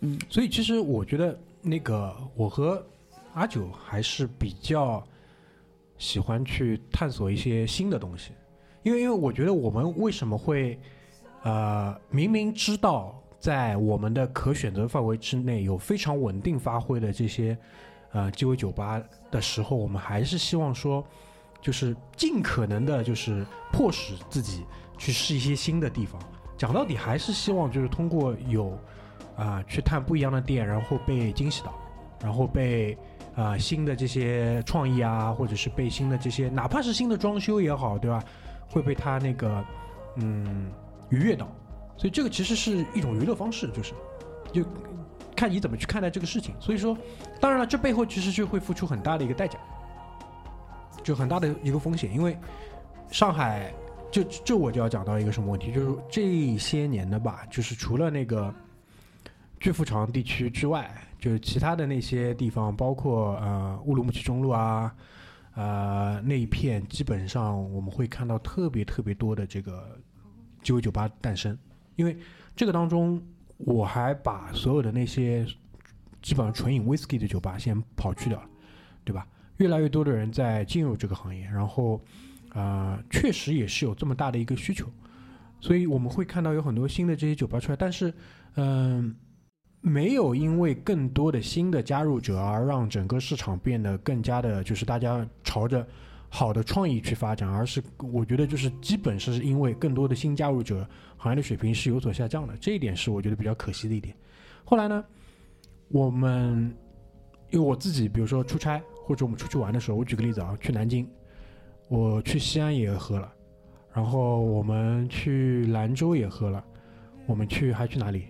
嗯，所以其实我觉得那个我和阿九还是比较喜欢去探索一些新的东西，因为因为我觉得我们为什么会呃明明知道在我们的可选择范围之内有非常稳定发挥的这些呃鸡尾酒吧的时候，我们还是希望说就是尽可能的就是迫使自己去试一些新的地方。讲到底还是希望就是通过有啊、去探不一样的店，然后被惊喜到，然后被啊、新的这些创意啊，或者是被新的这些哪怕是新的装修也好，对吧？会被他那个嗯愉悦到，所以这个其实是一种娱乐方式，就是就看你怎么去看待这个事情。所以说，当然了，这背后其实就会付出很大的一个代价，就很大的一个风险，因为上海就这我就要讲到一个什么问题，就是这些年的吧，就是除了那个巨富长地区之外，就是其他的那些地方，包括呃乌鲁木齐中路啊，呃那一片，基本上我们会看到特别特别多的这个鸡尾酒吧诞生，因为这个当中我还把所有的那些基本上纯饮 whisky 的酒吧先刨去掉了，对吧？越来越多的人在进入这个行业，然后、呃确实也是有这么大的一个需求，所以我们会看到有很多新的这些酒吧出来，但是嗯、没有因为更多的新的加入者而让整个市场变得更加的，就是大家朝着好的创意去发展，而是我觉得就是基本是因为更多的新加入者，行业的水平是有所下降的，这一点是我觉得比较可惜的一点。后来呢，我们因为我自己，比如说出差或者我们出去玩的时候，我举个例子啊，去南京，我去西安也喝了，然后我们去兰州也喝了，我们去还去哪里？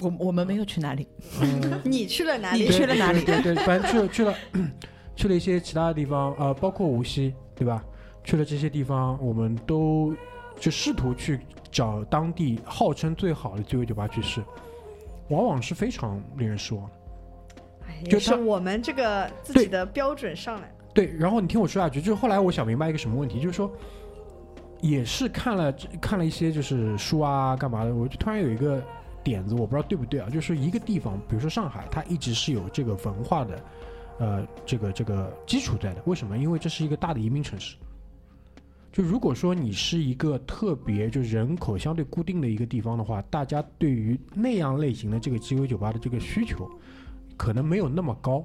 我我们没有去哪里，嗯，你去了哪里你？去了哪里对对对，反正去了去了 去了一些其他的地方，呃，包括无锡，对吧？去了这些地方，我们都就试图去找当地号称最好的鸡尾酒吧去试，往往是非常令人失望就是我们这个自己的标准上来了。对，然后你听我说下去，就是后来我想明白一个什么问题，就是说，也是看了看了一些就是书啊干嘛的，我就突然有一个点子，我不知道对不对啊，就是一个地方，比如说上海，它一直是有这个文化的，呃，这个这个基础在的。为什么？因为这是一个大的移民城市。就如果说你是一个特别就人口相对固定的一个地方的话，大家对于那样类型的这个鸡尾酒吧的这个需求，可能没有那么高。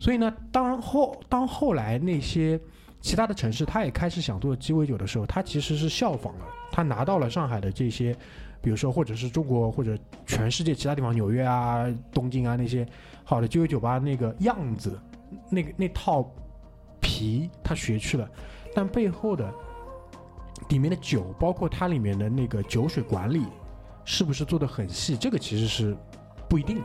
所以呢，当后当后来那些其他的城市，他也开始想做鸡尾酒的时候，他其实是效仿了，他拿到了上海的这些，比如说或者是中国或者全世界其他地方，纽约啊、东京啊那些好的鸡尾酒吧那个样子，那个那套皮他学去了，但背后的里面的酒，包括它里面的那个酒水管理，是不是做的很细，这个其实是不一定的，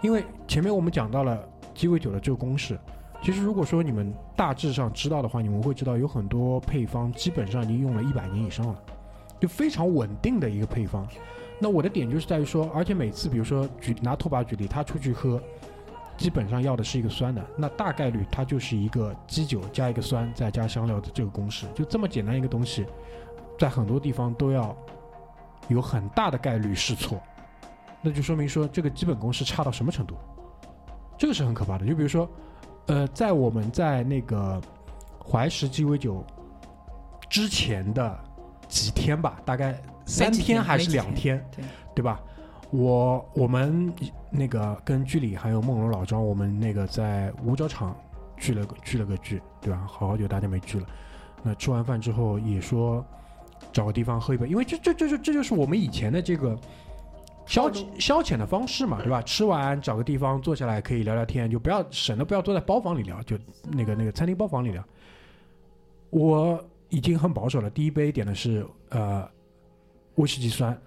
因为前面我们讲到了。鸡尾酒的这个公式，其实如果说你们大致上知道的话，你们会知道有很多配方基本上已经用了一百年以上了，就非常稳定的一个配方。那我的点就是在于说，而且每次比如说举拿拓跋举例，他出去喝，基本上要的是一个酸的，那大概率它就是一个基酒加一个酸再加香料的这个公式，就这么简单一个东西，在很多地方都要有很大的概率试错，那就说明说这个基本公式差到什么程度？这个是很可怕的。就比如说，呃，在我们在那个怀石鸡尾酒之前的几天吧，大概三天还是两天，对对吧？我我们那个跟剧里还有梦龙老张，我们那个在五角场聚了个聚了个聚，对吧？好久大家没聚了。那吃完饭之后也说找个地方喝一杯，因为这这这这这就是我们以前的这个消消遣的方式嘛，对吧？吃完找个地方坐下来可以聊聊天，就不要省得不要坐在包房里聊，就那个那个餐厅包房里聊。我已经很保守了，第一杯点的是呃威士忌酸，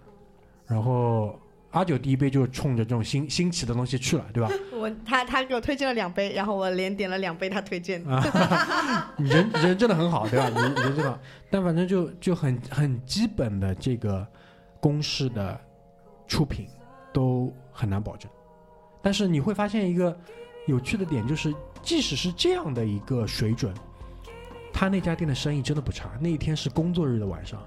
然后阿九第一杯就冲着这种新新奇的东西去了，对吧？我他他给我推荐了两杯，然后我连点了两杯他推荐的。你 人人真的很好，对吧？人人真的好，但反正就就很很基本的这个公式的出品都很难保证。但是你会发现一个有趣的点，就是即使是这样的一个水准，他那家店的生意真的不差。那一天是工作日的晚上，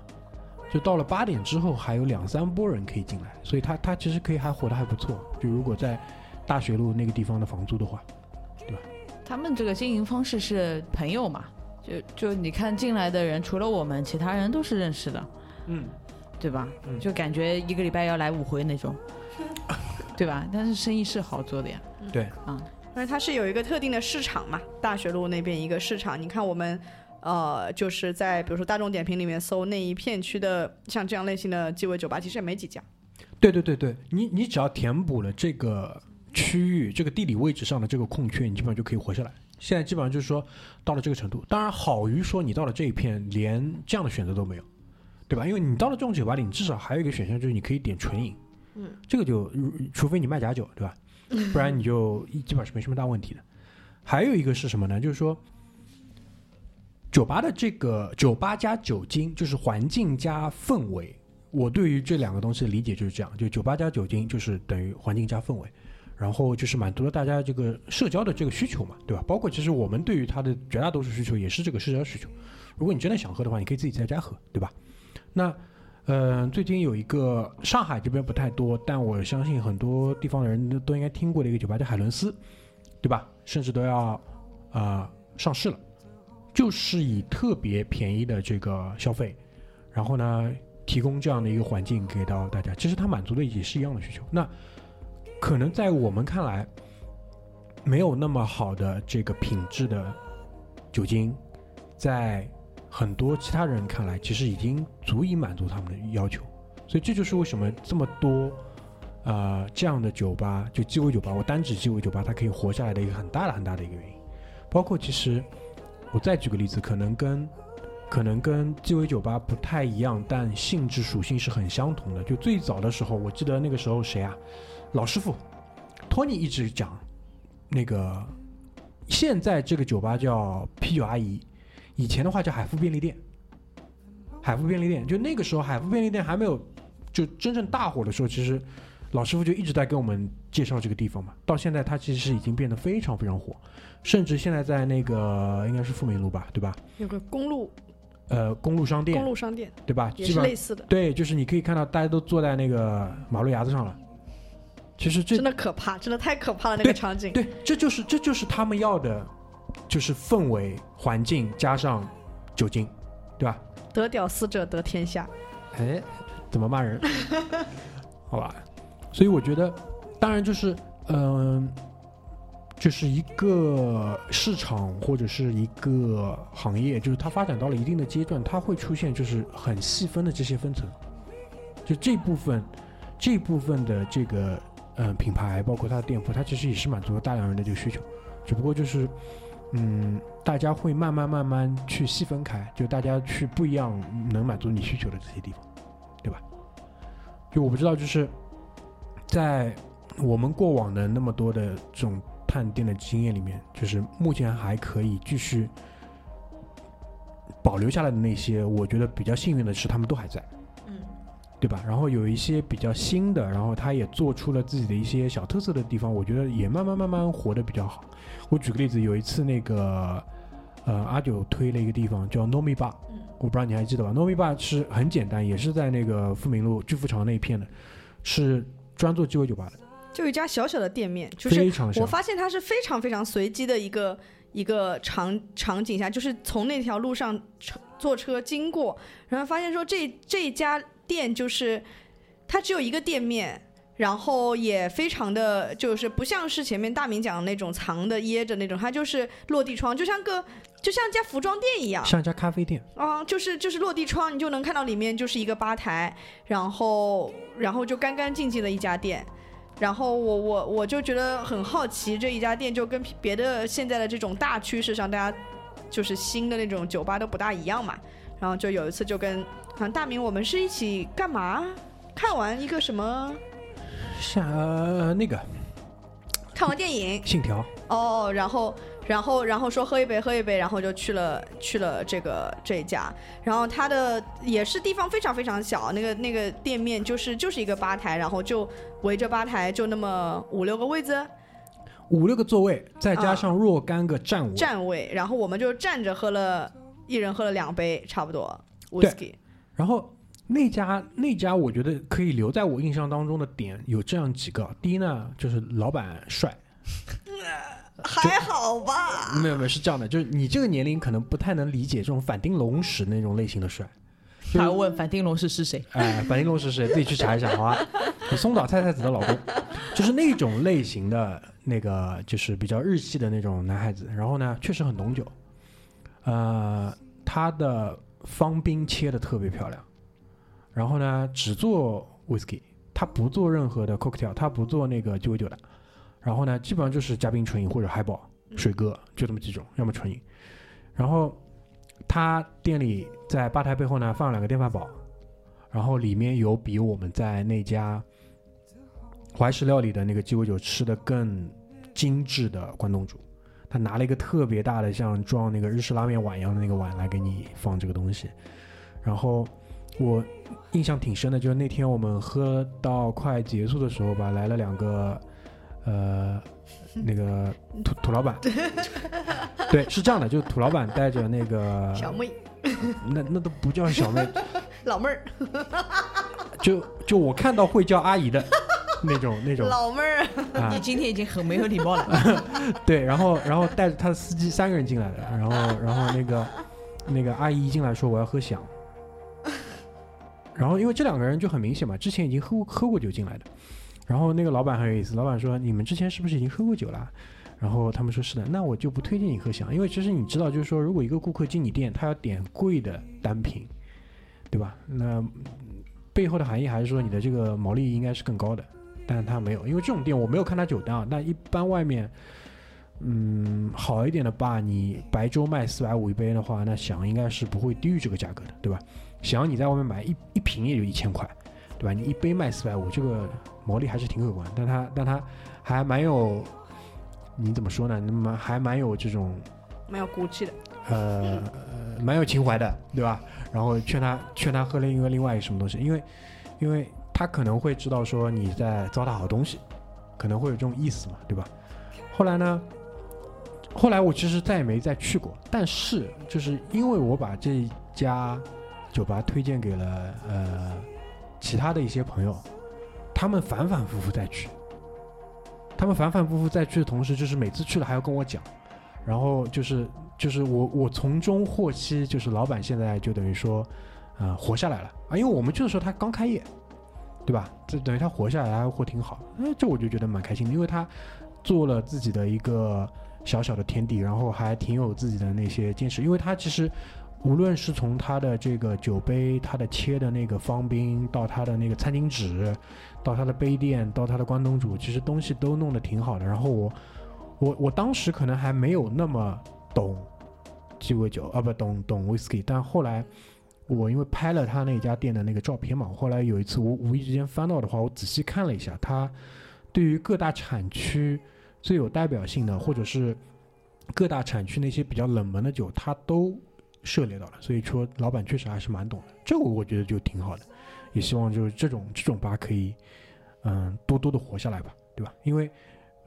就到了八点之后，还有两三波人可以进来，所以他他其实可以还活得还不错。就如果在大学路那个地方的房租的话，对吧他们这个经营方式是朋友嘛，就就你看进来的人，除了我们，其他人都是认识的，嗯，对吧？嗯就感觉一个礼拜要来五回那种，对吧？但是生意是好做的呀，对，啊，因为它是有一个特定的市场嘛，大学路那边一个市场。你看我们呃，就是在比如说大众点评里面搜那一片区的像这样类型的鸡尾酒吧，其实也没几家。对对对对，你你只要填补了这个区域、这个地理位置上的这个空缺，你基本上就可以活下来。现在基本上就是说到了这个程度，当然好于说你到了这一片连这样的选择都没有，对吧？因为你到了这种酒吧里，你至少还有一个选项就是你可以点纯饮，嗯，这个就除非你卖假酒，对吧？不然你就基本上是没什么大问题的。还有一个是什么呢？就是说。酒吧的这个酒吧加酒精，就是环境加氛围。我对于这两个东西的理解就是这样：就酒吧加酒精，就是等于环境加氛围，然后就是满足了大家这个社交的这个需求嘛，对吧？包括其实我们对于它的绝大多数需求也是这个社交需求。如果你真的想喝的话，你可以自己在家喝，对吧？那，嗯，最近有一个上海这边不太多，但我相信很多地方的人都应该听过的一个酒吧叫海伦斯，对吧？甚至都要啊、上市了。就是以特别便宜的这个消费，然后呢，提供这样的一个环境给到大家。其实它满足的也是一样的需求。那可能在我们看来，没有那么好的这个品质的酒精，在很多其他人看来，其实已经足以满足他们的要求。所以这就是为什么这么多呃这样的酒吧，就鸡尾酒吧，我单指鸡尾酒吧，它可以活下来的一个很大的很大的一个原因。包括其实。我再举个例子，可能跟可能跟鸡尾酒吧不太一样，但性质属性是很相同的。就最早的时候，我记得那个时候谁啊，老师傅托尼一直讲，那个现在这个酒吧叫啤酒阿姨，以前的话叫海富便利店。海富便利店，就那个时候海富便利店还没有就真正大火的时候，其实老师傅就一直在给我们介绍这个地方嘛。到现在，它其实是已经变得非常非常火。甚至现在在那个应该是富民路吧，对吧？有个公路呃，公路商店公，路商店对吧？也是类似的，对，就是你可以看到大家都坐在那个马路牙子上了。其实这真的可怕，真的太可怕了那个场景。对，这就是这就是他们要的，就是氛围、环境加上酒精，对吧？得屌丝者得天下。哎，怎么骂人？好吧，所以我觉得，当然就是，嗯、就是一个市场或者是一个行业，就是它发展到了一定的阶段，它会出现就是很细分的这些分层，就这部分这部分的这个嗯、呃品牌，包括它的店铺，它其实也是满足了大量人的这个需求，只不过就是嗯，大家会慢慢慢慢去细分开，就大家去不一样能满足你需求的这些地方，对吧？就我不知道，就是在我们过往的那么多的这种探店的经验里面，就是目前还可以继续保留下来的那些，我觉得比较幸运的是，他们都还在。嗯，对吧？然后有一些比较新的，然后他也做出了自己的一些小特色的地方，我觉得也慢慢慢慢活得比较好。我举个例子，有一次那个呃阿九推了一个地方叫 Nomi Bar，嗯我不知道你还记得吧？Nomi Bar 是很简单，也是在那个富民路巨富场那一片的，是专做鸡尾酒吧的，就一家小小的店面，就是我。发现它是非常非常随机的一个一个场场景下，就是从那条路上车坐车经过，然后发现说这这一家店就是它只有一个店面。然后也非常的，就是不像是前面大明讲的那种藏的掖着那种，它就是落地窗，就像个就像一家服装店一样，像一家咖啡店，啊，就是就是落地窗，你就能看到里面就是一个吧台，然后然后就干干净净的一家店，然后我我我就觉得很好奇，这一家店就跟别的现在的这种大趋势上，大家就是新的那种酒吧都不大一样嘛。然后就有一次就跟啊大明，我们是一起干嘛？看完一个什么？像、呃、那个。看完电影。信条，哦，然后然后然后说喝一杯喝一杯，然后就去了去了这个这一家，然后它的也是地方非常非常小，那个那个店面就是就是一个吧台，然后就围着吧台就那么五六个位子。五六个座位，再加上若干个站位，站位，然后我们就站着喝了，一人喝了两杯差不多对 whisky，然后那家那家我觉得可以留在我印象当中的点有这样几个，第一呢就是老板帅，还好吧？没有没有是这样的，就是你这个年龄可能不太能理解这种反町隆史那种类型的帅。就是他问反町隆史是谁？哎，反町隆史是谁？自己去查一下，好吧？松岛菜菜子的老公，就是那种类型的那个，就是比较日系的那种男孩子。然后呢，确实很懂酒，呃，他的方冰切的特别漂亮，然后呢，只做 whisky，他不做任何的 cocktail，他不做那个鸡尾酒的，然后呢，基本上就是加冰纯饮或者海宝、水哥，就这么几种，要么纯饮。然后他店里在吧台背后呢放了两个电饭煲，然后里面有比我们在那家怀石料理的那个鸡尾酒吃的更精致的关东煮。他拿了一个特别大的像装那个日式拉面碗一样的那个碗来给你放这个东西，然后我印象挺深的，就是那天我们喝到快结束的时候吧，来了两个呃那个土土老板，对，是这样的，就是土老板带着那个小妹、那那都不叫小妹，老妹儿、就就我看到会叫阿姨的 那种那种老妹儿，啊你，今天已经很没有礼貌了。对，然后然后带着他的司机三个人进来的，然后然后那个那个阿姨一进来说我要喝响，然后因为这两个人就很明显嘛，之前已经喝过喝过酒进来的，然后那个老板很有意思，老板说你们之前是不是已经喝过酒了？然后他们说是的，那我就不推荐你喝响，因为其实你知道，就是说如果一个顾客进你店，他要点贵的单品，对吧？那嗯背后的含义还是说你的这个毛利应该是更高的，但是他没有，因为这种店我没有看他酒单啊，但一般外面。嗯，好一点的吧，你白粥卖四百五一杯的话，那想应该是不会低于这个价格的，对吧？想你在外面买一一瓶也就一千块，对吧？你一杯卖四百五，这个毛利还是挺可观。但他但他还蛮有，你怎么说呢？那么还蛮有这种蛮有骨气的。呃呃蛮有情怀的，对吧？然后劝他劝他喝了一个另外一个什么东西，因为因为他可能会知道说你在糟蹋好东西，可能会有这种意思嘛，对吧？后来呢？后来我其实再也没再去过，但是就是因为我把这家酒吧推荐给了呃其他的一些朋友，他们反反复复再去，他们反反复复再去的同时，就是每次去了还要跟我讲，然后就是就是我我从中获悉，就是老板现在就等于说，呃，活下来了啊，因为我们去的时候他刚开业，对吧？这等于他活下来，还活挺好，哎，这我就觉得蛮开心的，因为他做了自己的一个小小的天地，然后还挺有自己的那些坚持，因为他其实。无论是从他的这个酒杯，他的切的那个方冰，到他的那个餐巾纸，到他的杯垫，到他的关东煮，其实东西都弄得挺好的。然后我，我我当时可能还没有那么懂鸡尾酒啊，不懂懂 whisky，但后来我因为拍了他那家店的那个照片嘛，后来有一次我无意之间翻到的话，我仔细看了一下，他对于各大产区最有代表性的，或者是各大产区那些比较冷门的酒，他都涉猎到了，所以说老板确实还是蛮懂的，这个我觉得就挺好的，也希望就是这种这种吧可以，嗯，多多的活下来吧，对吧？因为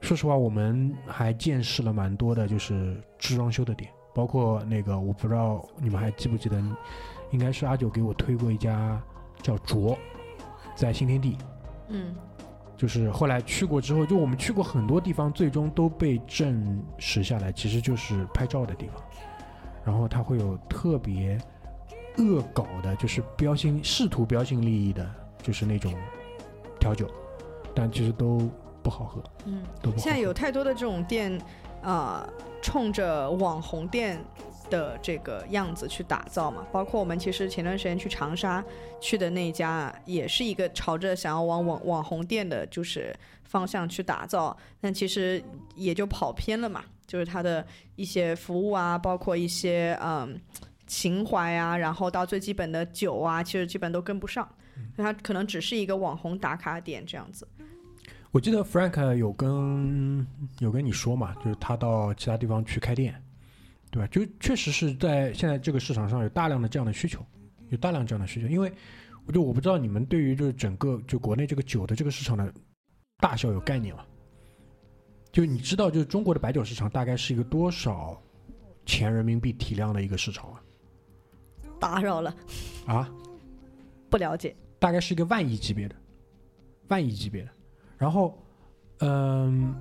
说实话，我们还见识了蛮多的，就是支装修的店，包括那个我不知道你们还记不记得，应该是阿九给我推过一家叫卓，在新天地，嗯，就是后来去过之后，就我们去过很多地方，最终都被证实下来，其实就是拍照的地方。然后它会有特别恶搞的，就是标新试图标新立异的，就是那种调酒，但其实都不好喝，嗯，都不好喝。现在有太多的这种店，呃，冲着网红店的这个样子去打造嘛。包括我们其实前段时间去长沙去的那家，也是一个朝着想要往网网红店的，就是方向去打造，但其实也就跑偏了嘛。就是它的一些服务啊，包括一些嗯情怀啊，然后到最基本的酒啊，其实基本都跟不上。它可能只是一个网红打卡点这样子。我记得 Frank 有跟有跟你说嘛，就是他到其他地方去开店，对吧？就确实是在现在这个市场上有大量的这样的需求，有大量这样的需求。因为我就我不知道你们对于就是整个就国内这个酒的这个市场的大小有概念吗？就你知道，就是中国的白酒市场大概是一个多少钱人民币体量的一个市场啊？打扰了，啊，不了解。大概是一个万亿级别的，万亿级别的。然后，嗯，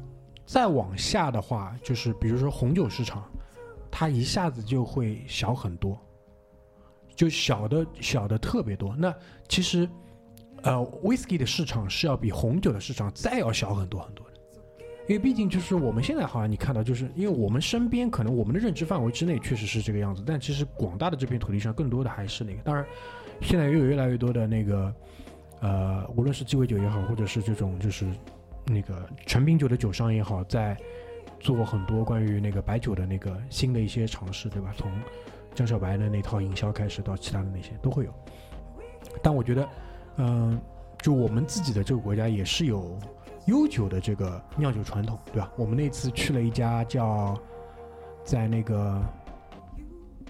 再往下的话，就是比如说红酒市场，它一下子就会小很多，就小的小的特别多。那其实，呃，whisky 的市场是要比红酒的市场再要小很多很多的，因为毕竟就是我们现在好像你看到，就是因为我们身边可能我们的认知范围之内确实是这个样子，但其实广大的这片土地上更多的还是那个。当然，现在也有越来越多的那个呃，无论是鸡尾酒也好，或者是这种就是那个陈品酒的酒商也好，在做很多关于那个白酒的那个新的一些尝试，对吧？从江小白的那套营销开始，到其他的那些都会有。但我觉得，嗯、就我们自己的这个国家也是有悠久的这个酿酒传统，对吧？我们那次去了一家叫在那个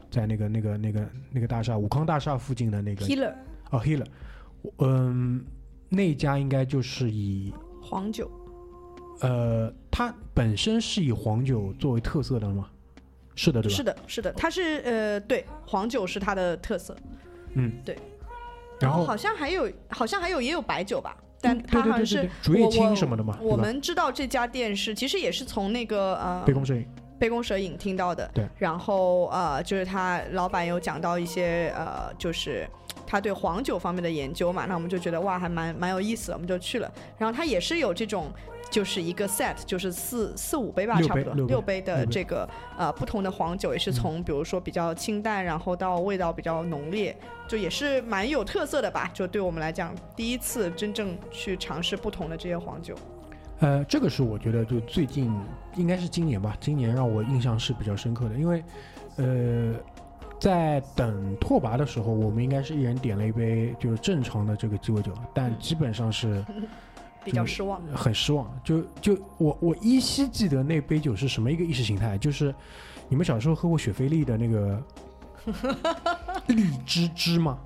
在那个那个那个那个大厦武康大厦附近的那个 Healer 哦 Hill，嗯，那家应该就是以黄酒，呃，它本身是以黄酒作为特色的吗？是的，对吧？是的，是的，它是呃，对，黄酒是它的特色。嗯，对。然后好像还有，好像还有也有白酒吧，但嗯它好像是竹叶青什么的嘛，我们知道这家店是，其实也是从那个呃杯弓蛇影，杯弓蛇影听到的。对。然后呃，就是他老板有讲到一些呃，就是他对黄酒方面的研究嘛，那我们就觉得哇，还蛮蛮有意思的，我们就去了。然后他也是有这种。就是一个 set，就是四四五杯吧，差不多六杯的这个呃不同的黄酒，也是从比如说比较清淡，然后到味道比较浓烈，就也是蛮有特色的吧。就对我们来讲，第一次真正去尝试不同的这些黄酒。呃，这个是我觉得就最近应该是今年吧，今年让我印象是比较深刻的，因为呃，在等拓跋的时候，我们应该是一人点了一杯就是正常的这个鸡尾酒，但基本上是比较失望，很失望。就就我我依稀记得那杯酒是什么一个意识形态，就是你们小时候喝过雪菲力的那个荔枝汁吗？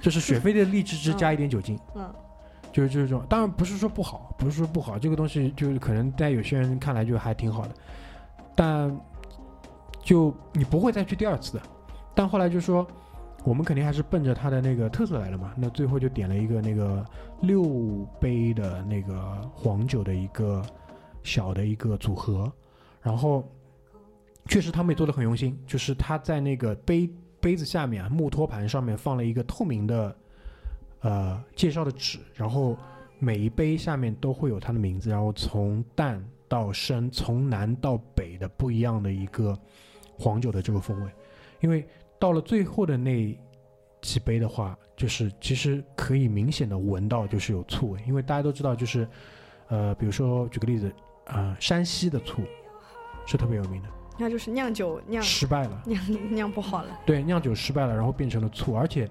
就是雪菲力的荔枝汁加一点酒精。嗯，就是就是这种，当然不是说不好，不是说不好，这个东西就是可能在有些人看来就还挺好的，但就你不会再去第二次的。但后来就说，我们肯定还是奔着它的那个特色来的嘛，那最后就点了一个那个六杯的那个黄酒的一个小的一个组合，然后确实他们也做的很用心，就是他在那个杯杯子下面啊木托盘上面放了一个透明的呃介绍的纸，然后每一杯下面都会有它的名字，然后从淡到深，从南到北的不一样的一个黄酒的这个风味，因为到了最后的那几杯的话，就是其实可以明显的闻到就是有醋味，因为大家都知道就是呃，比如说举个例子，呃，山西的醋是特别有名的，那就是酿酒酿失败了。酿酿不好了。对，酿酒失败了，然后变成了醋，而且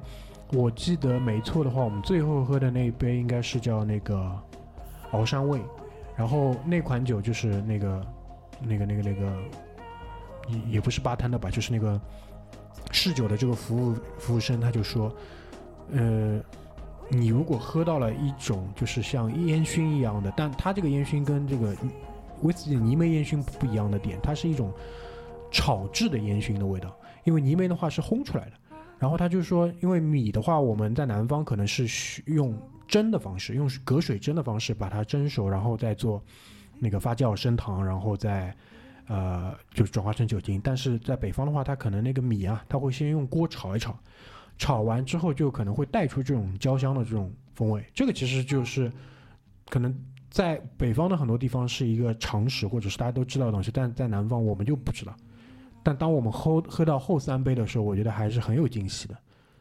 我记得没错的话，我们最后喝的那一杯应该是叫那个鳌山味，然后那款酒就是那个那个那个那个也也不是吧摊的吧，就是那个侍酒的这个服务服务生他就说，呃。你如果喝到了一种就是像烟熏一样的，但它这个烟熏跟这个威士忌泥煤烟熏不一样的点，它是一种炒制的烟熏的味道。因为泥煤的话是烘出来的，然后他就说，因为米的话，我们在南方可能是用蒸的方式，用隔水蒸的方式把它蒸熟，然后再做那个发酵升糖，然后再呃就是转化成酒精。但是在北方的话，它可能那个米啊，它会先用锅炒一炒，炒完之后就可能会带出这种焦香的这种风味。这个其实就是可能在北方的很多地方是一个常识，或者是大家都知道的东西，但在南方我们就不知道。但当我们喝喝到后三杯的时候，我觉得还是很有惊喜的。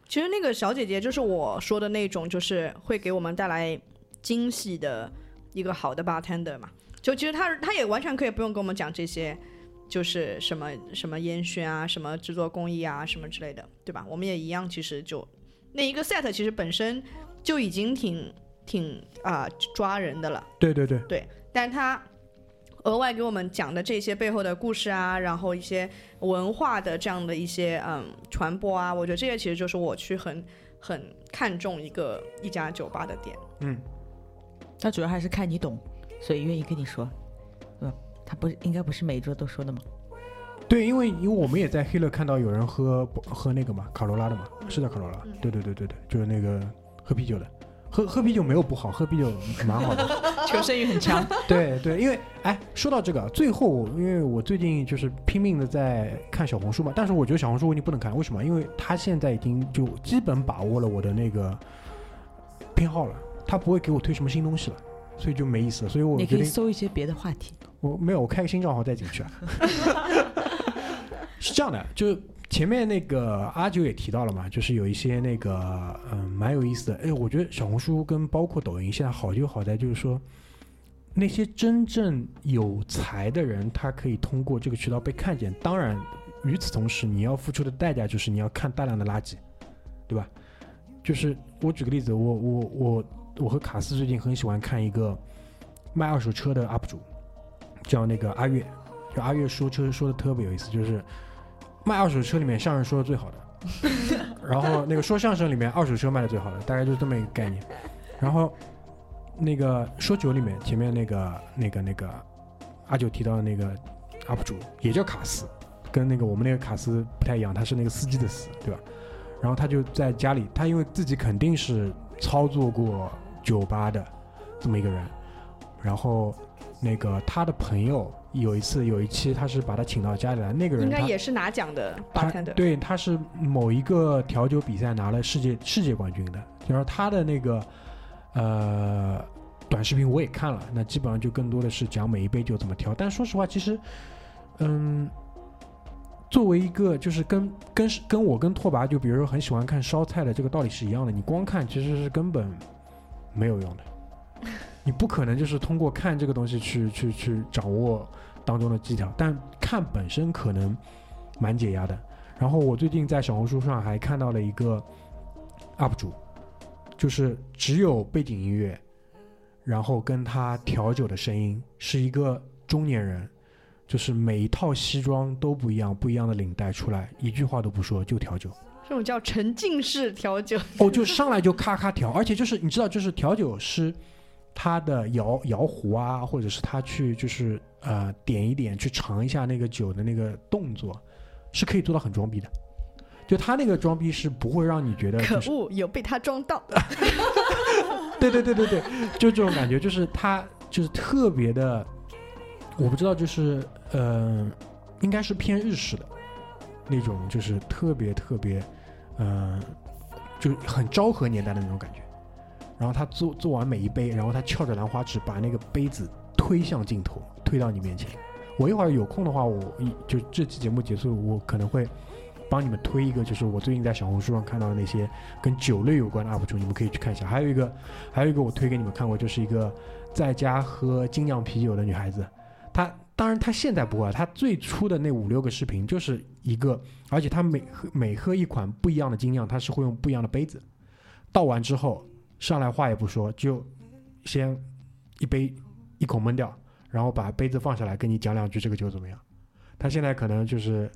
其实那个小姐姐就是我说的那种，就是会给我们带来惊喜的一个好的 bartender 嘛。就其实他他也完全可以不用跟我们讲这些，就是什么什么烟熏啊，什么制作工艺啊，什么之类的，对吧？我们也一样，其实就那一个 set 其实本身就已经挺挺啊、抓人的了。对对对，但他额外给我们讲的这些背后的故事啊，然后一些文化的这样的一些嗯传播啊，我觉得这些其实就是我去很很看重一个一家酒吧的点。嗯，他主要还是看你懂，所以愿意跟你说，对吧？他不是应该不是每一桌都说的吗？对，因为因为我们也在黑乐看到有人喝喝那个嘛，卡罗拉的嘛，是叫卡罗拉，嗯对对对对对，就是那个喝啤酒的，喝喝啤酒没有不好，喝啤酒蛮好的。求生欲很强。对对，因为哎，说到这个，最后因为我最近就是拼命的在看小红书嘛，但是我觉得小红书我已经不能看，为什么？因为他现在已经就基本把握了我的那个偏好了，他不会给我推什么新东西了，所以就没意思了。所以我你可以，搜一些别的话题。我没有，我开个新账号再进去啊。是这样的，就前面那个阿九也提到了嘛，就是有一些那个嗯蛮有意思的。哎，我觉得小红书跟包括抖音现在好就好在就是说，那些真正有才的人，他可以通过这个渠道被看见。当然，与此同时，你要付出的代价就是你要看大量的垃圾，对吧？就是我举个例子，我我我我和卡斯最近很喜欢看一个卖二手车的 UP 主，叫那个阿月，就阿月说车说的特别有意思，就是卖二手车里面相声说的最好的，然后那个说相声里面二手车卖的最好的，大概就是这么一个概念。然后那个说酒里面前面那个那个那个阿九提到的那个 UP 主也叫卡斯，跟那个我们那个卡斯不太一样，他是那个司机的司，对吧？然后他就在家里，他因为自己肯定是操作过酒吧的这么一个人，然后那个他的朋友有一次有一期他是把他请到家里来，那个人应该也是拿奖的。对，他是某一个调酒比赛拿了世界世界冠军的。然后他的那个呃短视频我也看了，那基本上就更多的是讲每一杯酒怎么调。但说实话，其实嗯，作为一个就是跟跟跟我跟拓跋就比如说很喜欢看烧菜的这个道理是一样的，你光看其实是根本没有用的。你不可能就是通过看这个东西去去去掌握当中的技巧，但看本身可能蛮解压的。然后我最近在小红书上还看到了一个 UP 主，就是只有背景音乐，然后跟他调酒的声音，是一个中年人，就是每一套西装都不一样，不一样的领带出来，一句话都不说就调酒。这种叫沉浸式调酒。哦，就上来就咔咔调，而且就是你知道，就是调酒师他的摇摇壶啊，或者是他去就是呃点一点去尝一下那个酒的那个动作，是可以做到很装逼的。就他那个装逼是不会让你觉得就是可恶，有被他装到。对对对对对，就这种感觉，就是他就是特别的，我不知道，就是呃，应该是偏日式的那种，就是特别特别，呃，就很昭和年代的那种感觉。然后他做做完每一杯，然后他翘着兰花指把那个杯子推向镜头，推到你面前。我一会儿有空的话，我一就这期节目结束，我可能会帮你们推一个，就是我最近在小红书上看到的那些跟酒类有关的 UP 主，你们可以去看一下。还有一个，还有一个我推给你们看过，就是一个在家喝精酿啤酒的女孩子。她当然她现在不会，她最初的那五六个视频就是一个，而且他每喝每喝一款不一样的精酿，他是会用不一样的杯子倒完之后上来话也不说，就先一杯一口闷掉，然后把杯子放下来跟你讲两句这个酒怎么样。他现在可能就是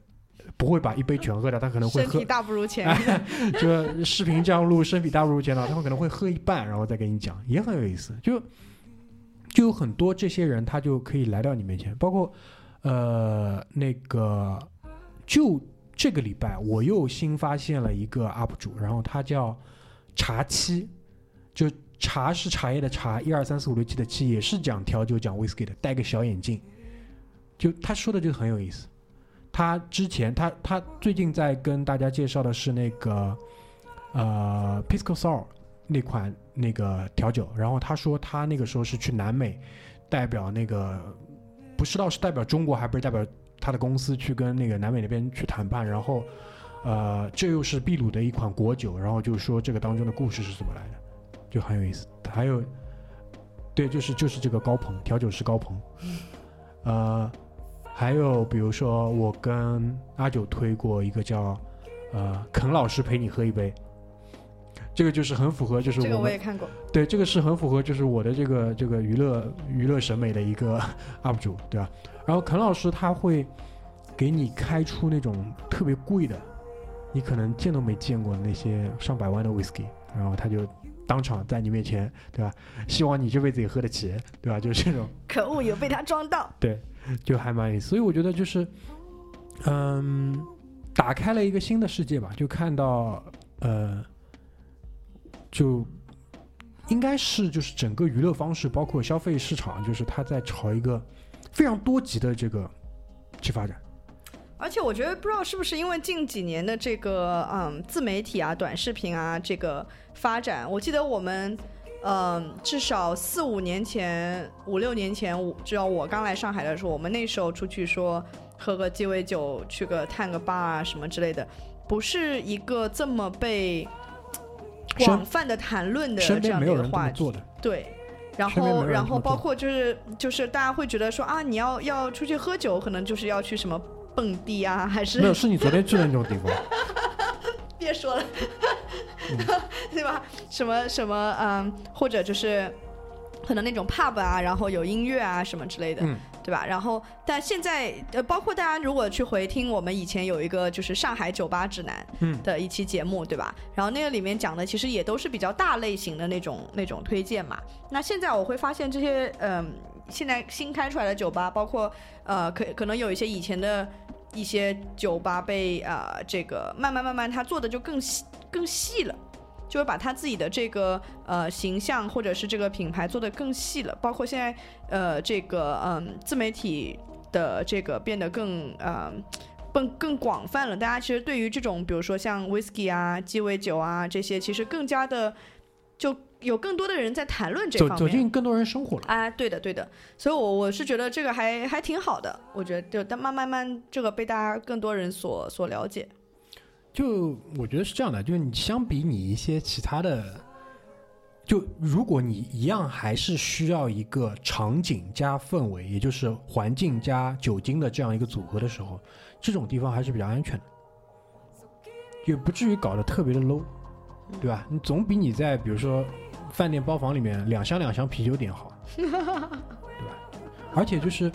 不会把一杯全喝掉，他可能会喝身体大不如前。就视频这样录，身体大不如前了，他们可能会喝一半，然后再跟你讲，也很有意思。就就有很多这些人，他就可以来到你面前，包括呃那个，就这个礼拜我又新发现了一个 UP 主，然后他叫茶七，就茶是茶叶的茶，一二三四五六七的七，也是讲调酒讲 whisky 的，戴个小眼镜，就他说的就很有意思。他之前他他最近在跟大家介绍的是那个呃 Pisco Sour 那款那个调酒，然后他说他那个时候是去南美，代表那个不知道是代表中国还不是代表他的公司去跟那个南美那边去谈判，然后呃这又是秘鲁的一款国酒，然后就说这个当中的故事是怎么来的，就很有意思。还有对，就是就是这个高鹏调酒师高鹏，呃。还有比如说，我跟阿九推过一个叫呃肯老师陪你喝一杯，这个就是很符合就是这个我也看过。对这个是很符合就是我的这个这个娱乐娱乐审美的一个 UP 主，对吧？然后肯老师他会给你开出那种特别贵的，你可能见都没见过的那些上百万的 whisky，然后他就当场在你面前，对吧？希望你这辈子也喝得起，对吧？就是这种。可恶，有被他装到。对就还蛮有意思。所以我觉得就是，嗯，打开了一个新的世界吧，就看到呃，就应该是就是整个娱乐方式，包括消费市场，就是它在朝一个非常多级的这个去发展。而且我觉得不知道是不是因为近几年的这个嗯自媒体啊、短视频啊这个发展，我记得我们嗯，至少四五年前、五六年前，我只要我刚来上海的时候，我们那时候出去说喝个鸡尾酒，去个探个吧啊什么之类的，不是一个这么被广泛的谈论的这样的话题。对，然后然后包括就是就是大家会觉得说啊，你要要出去喝酒，可能就是要去什么蹦迪啊，还是没有，是你昨天去的那种地方。别说了，对吧？什么什么嗯，或者就是可能那种 pub 啊，然后有音乐啊什么之类的，嗯对吧？然后但现在呃，包括大家如果去回听我们以前有一个就是上海酒吧指南嗯的一期节目，对吧？然后那个里面讲的其实也都是比较大类型的那种那种推荐嘛。那现在我会发现这些嗯、现在新开出来的酒吧，包括呃可可能有一些以前的一些酒吧被呃这个慢慢慢慢它做的就更细更细了。就是把他自己的这个呃形象或者是这个品牌做得更细了，包括现在呃这个嗯、自媒体的这个变得更呃更更广泛了。大家其实对于这种比如说像 whisky 啊、鸡尾酒啊这些，其实更加的就有更多的人在谈论这方面。走进更多人生活了。啊，对的，对的，所以我我是觉得这个还还挺好的，我觉得就但慢慢慢这个被大家更多人所所了解。就我觉得是这样的，就是你相比你一些其他的，就如果你一样还是需要一个场景加氛围，也就是环境加酒精的这样一个组合的时候，这种地方还是比较安全的，也不至于搞得特别的 low，对吧？你总比你在比如说饭店包房里面两箱两箱啤酒点好，对吧？而且就是，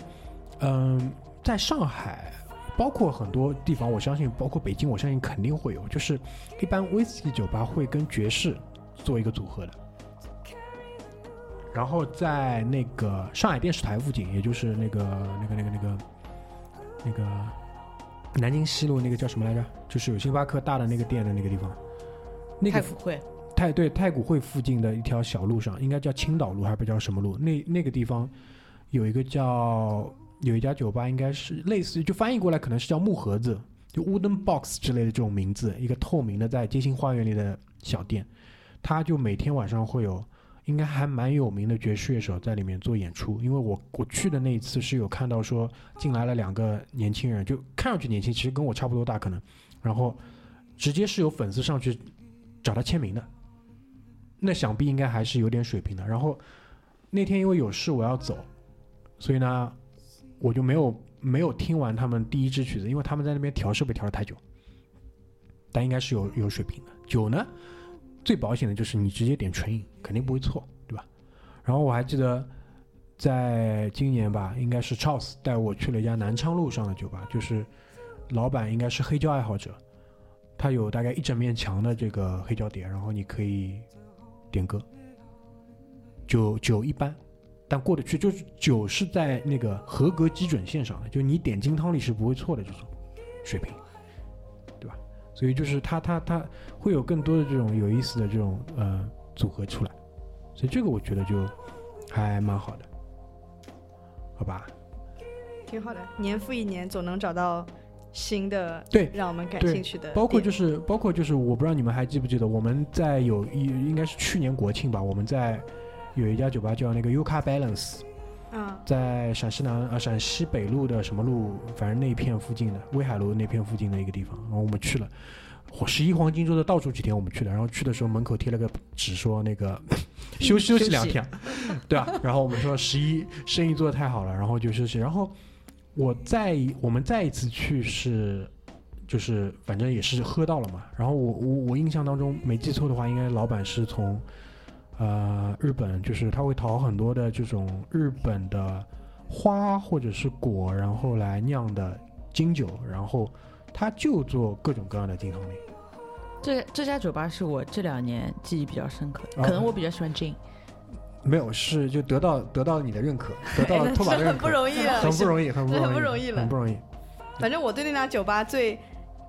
嗯，在上海。包括很多地方，我相信，包括北京，我相信肯定会有。就是一般威士忌酒吧会跟爵士做一个组合的。然后在那个上海电视台附近，也就是那个那个那个那个那个南京西路那个叫什么来着？就是有星巴克大的那个店的那个地方，那个太古汇，太对太古汇附近的一条小路上，应该叫青岛路还是不叫什么路？那那个地方有一个叫有一家酒吧，应该是类似于就翻译过来可能是叫木盒子，就 Wooden Box 之类的这种名字，一个透明的在街心花园里的小店，它就每天晚上会有。应该还蛮有名的爵士乐手在里面做演出，因为我我去的那一次是有看到说进来了两个年轻人，就看上去年轻，其实跟我差不多大可能，然后直接是有粉丝上去找他签名的，那想必应该还是有点水平的。然后那天因为有事我要走，所以呢，我就没有没有听完他们第一支曲子，因为他们在那边调设备调了太久，但应该是有有水平的。酒呢，最保险的就是你直接点纯饮，肯定不会错，对吧？然后我还记得在今年吧，应该是 Charles 带我去了一家南昌路上的酒吧，就是老板应该是黑胶爱好者，他有大概一整面墙的这个黑胶碟，然后你可以点歌。酒酒一般，但过得去，就是酒是在那个合格基准线上的，就你点金汤力是不会错的这种水平，对吧？所以就是它它它会有更多的这种有意思的这种呃组合出来，所以这个我觉得就还蛮好的，好吧？挺好的，年复一年总能找到新的对让我们感兴趣的，包括就是包括就是我不知道你们还记不记得，我们在有一应该是去年国庆吧，我们在有一家酒吧叫那个 Yuka Balance，嗯在陕西南呃陕西北路的什么路，反正那一片附近的威海路那片附近的一个地方，然后我们去了。我十一黄金周的倒数几天我们去的，然后去的时候门口贴了个纸说那个 休休息两天，对吧？然后我们说十一生意做的太好了，然后就休息。然后我再我们再一次去是就是反正也是喝到了嘛。然后我我我印象当中没记错的话，应该老板是从呃日本，就是他会淘很多的这种日本的花或者是果，然后来酿的金酒，然后他就做各种各样的金汤力。这这家酒吧是我这两年记忆比较深刻的，哦可能我比较喜欢 gin，没有，是就得到得到你的认可，得到了哎拓跋的认可，不容易啊很不容易，很不容易，很不容易了很不容易。反正我对那家酒吧最，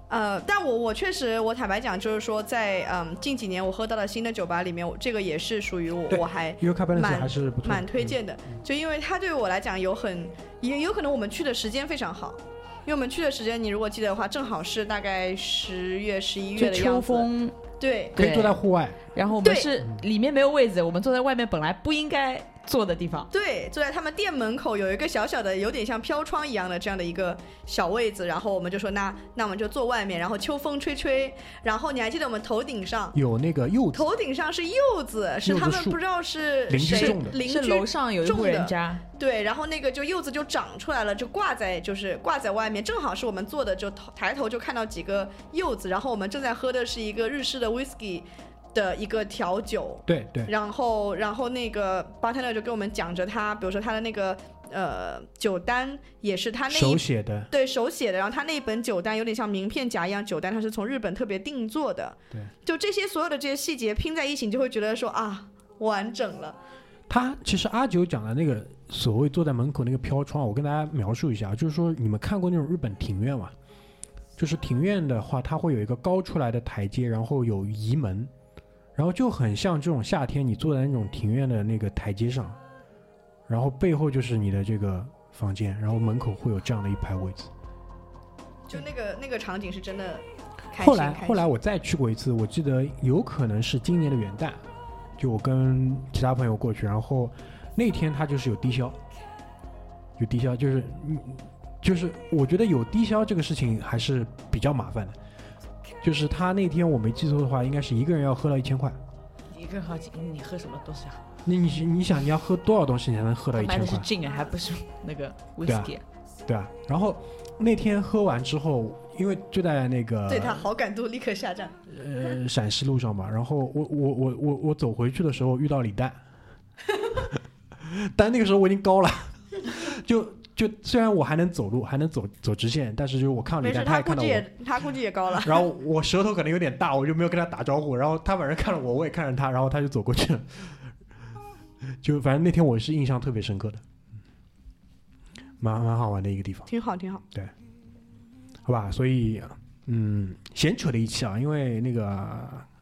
呃，但我我确实，我坦白讲，就是说在嗯近几年我喝到的新的酒吧里面，我这个也是属于我我还蛮还是不错，蛮推荐的，就因为它对我来讲有很也有可能我们去的时间非常好，因为我们去的时间你如果记得的话，正好是大概十月十一月的秋的样子。风对可以坐在户外。然后我们对是里面没有位子，我们坐在外面本来不应该坐的地方。对，坐在他们店门口有一个小小的，有点像飘窗一样的这样的一个小位子，然后我们就说那那我们就坐外面，然后秋风吹吹，然后你还记得我们头顶上。有那个柚子，头顶上是柚子，是他们不知道是谁邻居种的是邻居楼上有一户种的人家，对，然后那个就柚子就长出来了，就挂在就是挂在外面，正好是我们坐的，就头抬头就看到几个柚子，然后我们正在喝的是一个日式的 whisky 的一个调酒，对对，然后然后那个 bartender 就跟我们讲着他，比如说他的那个呃酒单也是他那手写的，对手写的，然后他那一本酒单有点像名片夹一样，酒单他是从日本特别定做的，对，就这些所有的这些细节拼在一起，你就会觉得说啊完整了。他其实阿九讲的那个所谓坐在门口那个飘窗，我跟大家描述一下，就是说你们看过那种日本庭院吗？就是庭院的话，它会有一个高出来的台阶，然后有移门，然后就很像这种夏天你坐在那种庭院的那个台阶上，然后背后就是你的这个房间，然后门口会有这样的一排位置。就那个那个场景是真的。后来后来我再去过一次，我记得有可能是今年的元旦，就我跟其他朋友过去，然后那天他就是有低消，有低消，就是嗯，就是我觉得有低消这个事情还是比较麻烦的，就是他那天我没记错的话，应该是一个人要喝到一千块。一个好几，你喝什么东西啊？那你你想你要喝多少东西你才能喝到一千块？的是劲啊，还不是 那个对啊 whisky。对啊，然后那天喝完之后，因为就在那个对他好感度立刻下降。呃陕西路上嘛，然后我我我我我走回去的时候遇到李诞，但那个时候我已经高了，就就虽然我还能走路，还能走走直线，但是就是我看到没事，李诞，他也看到我，他估计也他估计也高了。然后我舌头可能有点大，我就没有跟他打招呼，然后他反正看着我，我也看着他，然后他就走过去了，就反正那天我是印象特别深刻的，蛮蛮好玩的一个地方。挺好，挺好。对好吧，所以嗯，闲扯的一期啊，因为那个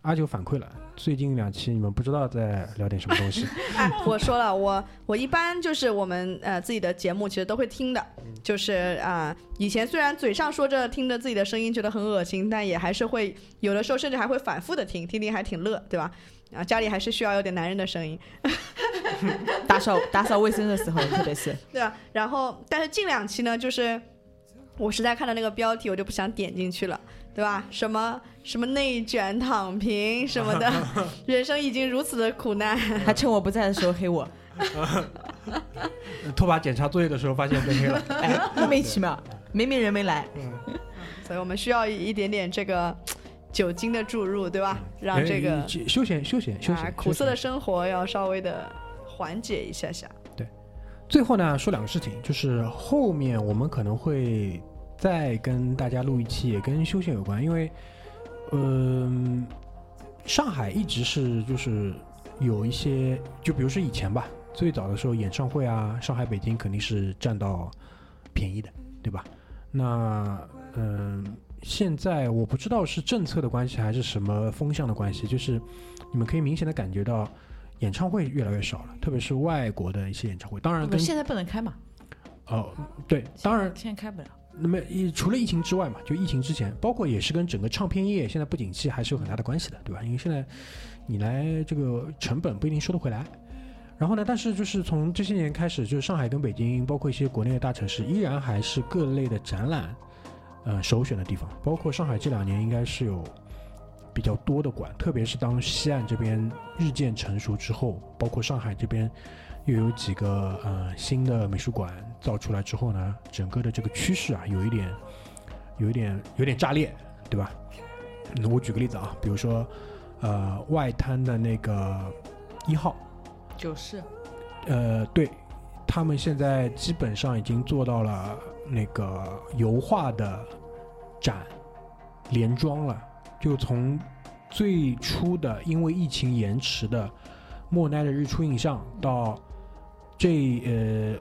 阿九反馈了，最近两期你们不知道在聊点什么东西，哎，我说了，我我一般就是我们呃自己的节目其实都会听的，就是啊、以前虽然嘴上说着听着自己的声音觉得很恶心，但也还是会有的时候甚至还会反复的听，听听还挺乐，对吧？啊，家里还是需要有点男人的声音，打扫打扫卫生的时候，特别是对啊？然后，但是近两期呢，就是我实在看到那个标题，我就不想点进去了，对吧？什么什么内卷、躺平什么的，人生已经如此的苦难，还趁我不在的时候黑我，拖把检查作业的时候发现被黑了，哎，莫名其妙，明明人没来，所以我们需要一点点这个酒精的注入，对吧？让这个哎休闲休闲休啊闲。苦涩的生活要稍微的缓解一下下。对。最后呢，说两个事情，就是后面我们可能会再跟大家录一期，也跟休闲有关，因为，嗯、上海一直是就是有一些，就比如说以前吧，最早的时候演唱会啊，上海、北京肯定是占到便宜的，对吧？那嗯、现在我不知道是政策的关系还是什么风向的关系，就是你们可以明显的感觉到。演唱会越来越少了，特别是外国的一些演唱会。当然跟现在不能开嘛，哦，对，当然，现在开不了。那么除了疫情之外嘛，就疫情之前，包括也是跟整个唱片业现在不景气还是有很大的关系的，对吧？因为现在你来这个成本不一定收得回来。然后呢，但是就是从这些年开始，就是上海跟北京，包括一些国内的大城市，依然还是各类的展览，呃，首选的地方。包括上海这两年应该是有比较多的馆，特别是当西岸这边日渐成熟之后，包括上海这边又有几个呃新的美术馆造出来之后呢，整个的这个趋势啊，有一点，有一点，有点炸裂，对吧？那我举个例子啊，比如说，呃，外滩的那个一号，九市。呃，对，他们现在基本上已经做到了那个油画的展连装了，就从最初的因为疫情延迟的莫奈的日出印象，到这呃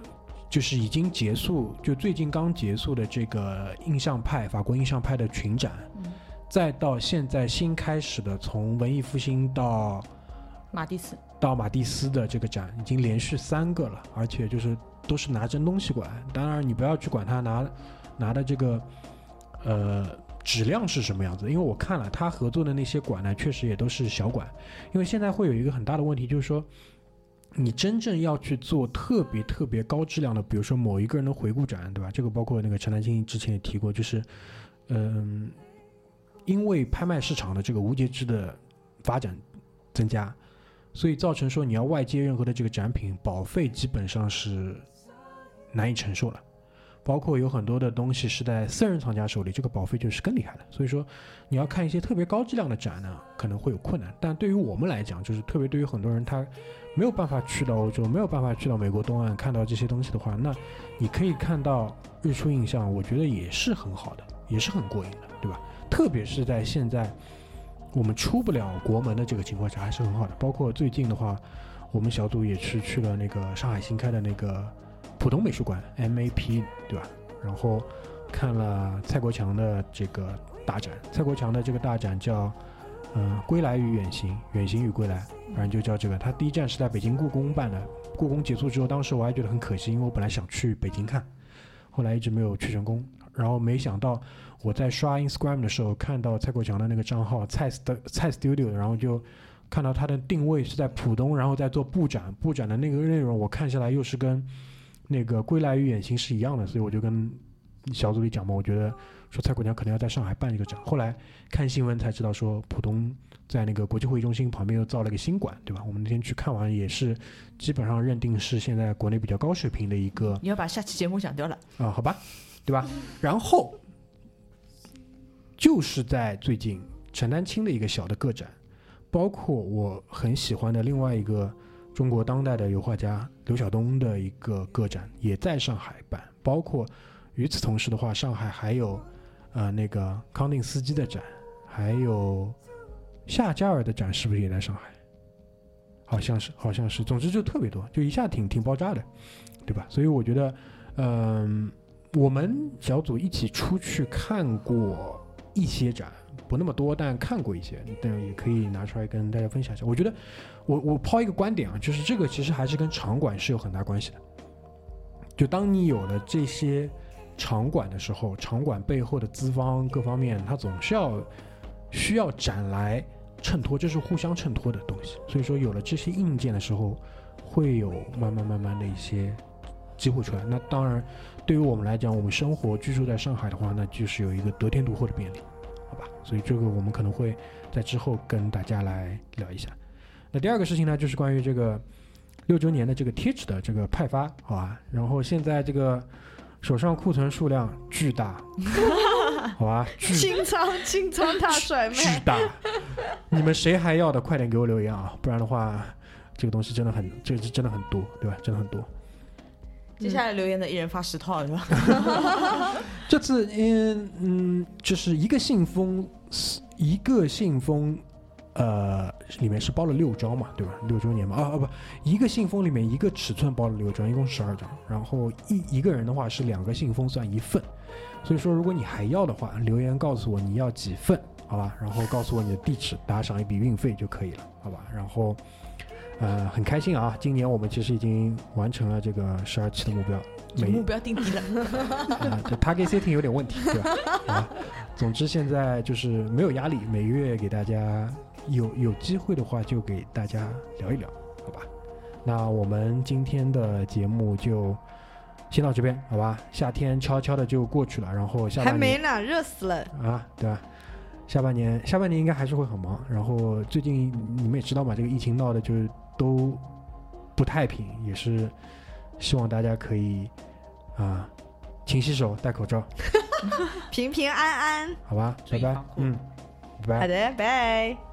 就是已经结束，就最近刚结束的这个印象派法国印象派的群展，嗯再到现在新开始的从文艺复兴到马蒂斯，到马蒂斯的这个展已经连续三个了，而且就是都是拿真东西过来。当然，你不要去管他拿拿的这个呃质量是什么样子？因为我看了他合作的那些馆呢，确实也都是小馆。因为现在会有一个很大的问题，就是说，你真正要去做特别特别高质量的，比如说某一个人的回顾展，对吧？这个包括那个陈丹青之前也提过，就是，嗯，因为拍卖市场的这个无节制的发展增加，所以造成说你要外接任何的这个展品，保费基本上是难以承受了。包括有很多的东西是在私人藏家手里，这个保费就是更厉害的。所以说，你要看一些特别高质量的展呢，可能会有困难。但对于我们来讲，就是特别对于很多人，他没有办法去到欧洲，没有办法去到美国东岸看到这些东西的话，那你可以看到日出印象，我觉得也是很好的，也是很过瘾的，对吧？特别是在现在我们出不了国门的这个情况下，还是很好的。包括最近的话，我们小组也是去了那个上海新开的那个浦东美术馆 MAP，对吧？然后看了蔡国强的这个大展，蔡国强的这个大展叫嗯、归来与远行，远行与归来，反正就叫这个。他第一站是在北京故宫办的，故宫结束之后，当时我还觉得很可惜，因为我本来想去北京看，后来一直没有去成功。然后没想到我在刷 Instagram 的时候看到蔡国强的那个账号蔡 st 蔡 Studio，然后就看到他的定位是在浦东，然后在做布展，布展的那个内容我看下来又是跟那个《归来与远行》是一样的，所以我就跟小组里讲嘛，我觉得说蔡国强可能要在上海办一个展。后来看新闻才知道说浦东在那个国际会议中心旁边又造了个新馆，对吧？我们那天去看完也是基本上认定是现在国内比较高水平的一个你要把下期节目讲掉了。啊，好吧，对吧？然后就是在最近陈丹青的一个小的个展，包括我很喜欢的另外一个中国当代的油画家刘晓东的一个个展，也在上海办。包括与此同时的话，上海还有呃那个康定斯基的展，还有夏加尔的展，是不是也在上海？好像是，好像是。总之就特别多，就一下挺挺爆炸的，对吧？所以我觉得，嗯、我们小组一起出去看过一些展，不那么多，但看过一些，但也可以拿出来跟大家分享一下。我觉得，我我抛一个观点啊，就是这个其实还是跟场馆是有很大关系的。就当你有了这些场馆的时候，场馆背后的资方各方面，它总是要需要展来衬托，这是互相衬托的东西。所以说，有了这些硬件的时候，会有慢慢慢慢的一些机会出来。那当然，对于我们来讲，我们生活居住在上海的话，那就是有一个得天独厚的便利，好吧？所以这个我们可能会在之后跟大家来聊一下。那第二个事情呢，就是关于这个六周年的这个贴纸的这个派发，好吧？然后现在这个手上库存数量巨大，好吧？巨清仓清仓大甩卖巨卖，大，你们谁还要的，快点给我留言啊！不然的话，这个东西真的很，这个是真的很多，对吧？真的很多。接下来留言的一人发十套是吧？这次，嗯嗯，就是一个信封，一个信封，呃，里面是包了六张嘛，对吧？六周年嘛，啊啊不，一个信封里面一个尺寸包了六张，一共十二张。然后一一个人的话是两个信封算一份，所以说如果你还要的话，留言告诉我你要几份，好吧？然后告诉我你的地址，打赏一笔运费就可以了，好吧？然后，呃，很开心啊，今年我们其实已经完成了这个十二期的目标，每目标定低了，啊，这 target setting 有点问题，对吧？啊，总之现在就是没有压力，每月给大家有有机会的话就给大家聊一聊，好吧？那我们今天的节目就先到这边，好吧？夏天悄悄的就过去了，然后下还半年没呢，热死了。啊，对吧？下半年下半年应该还是会很忙，然后最近你们也知道嘛，这个疫情闹的就是都不太平，也是希望大家可以啊勤洗手、戴口罩。平平安安。好吧，拜拜嗯，拜拜。好的，拜。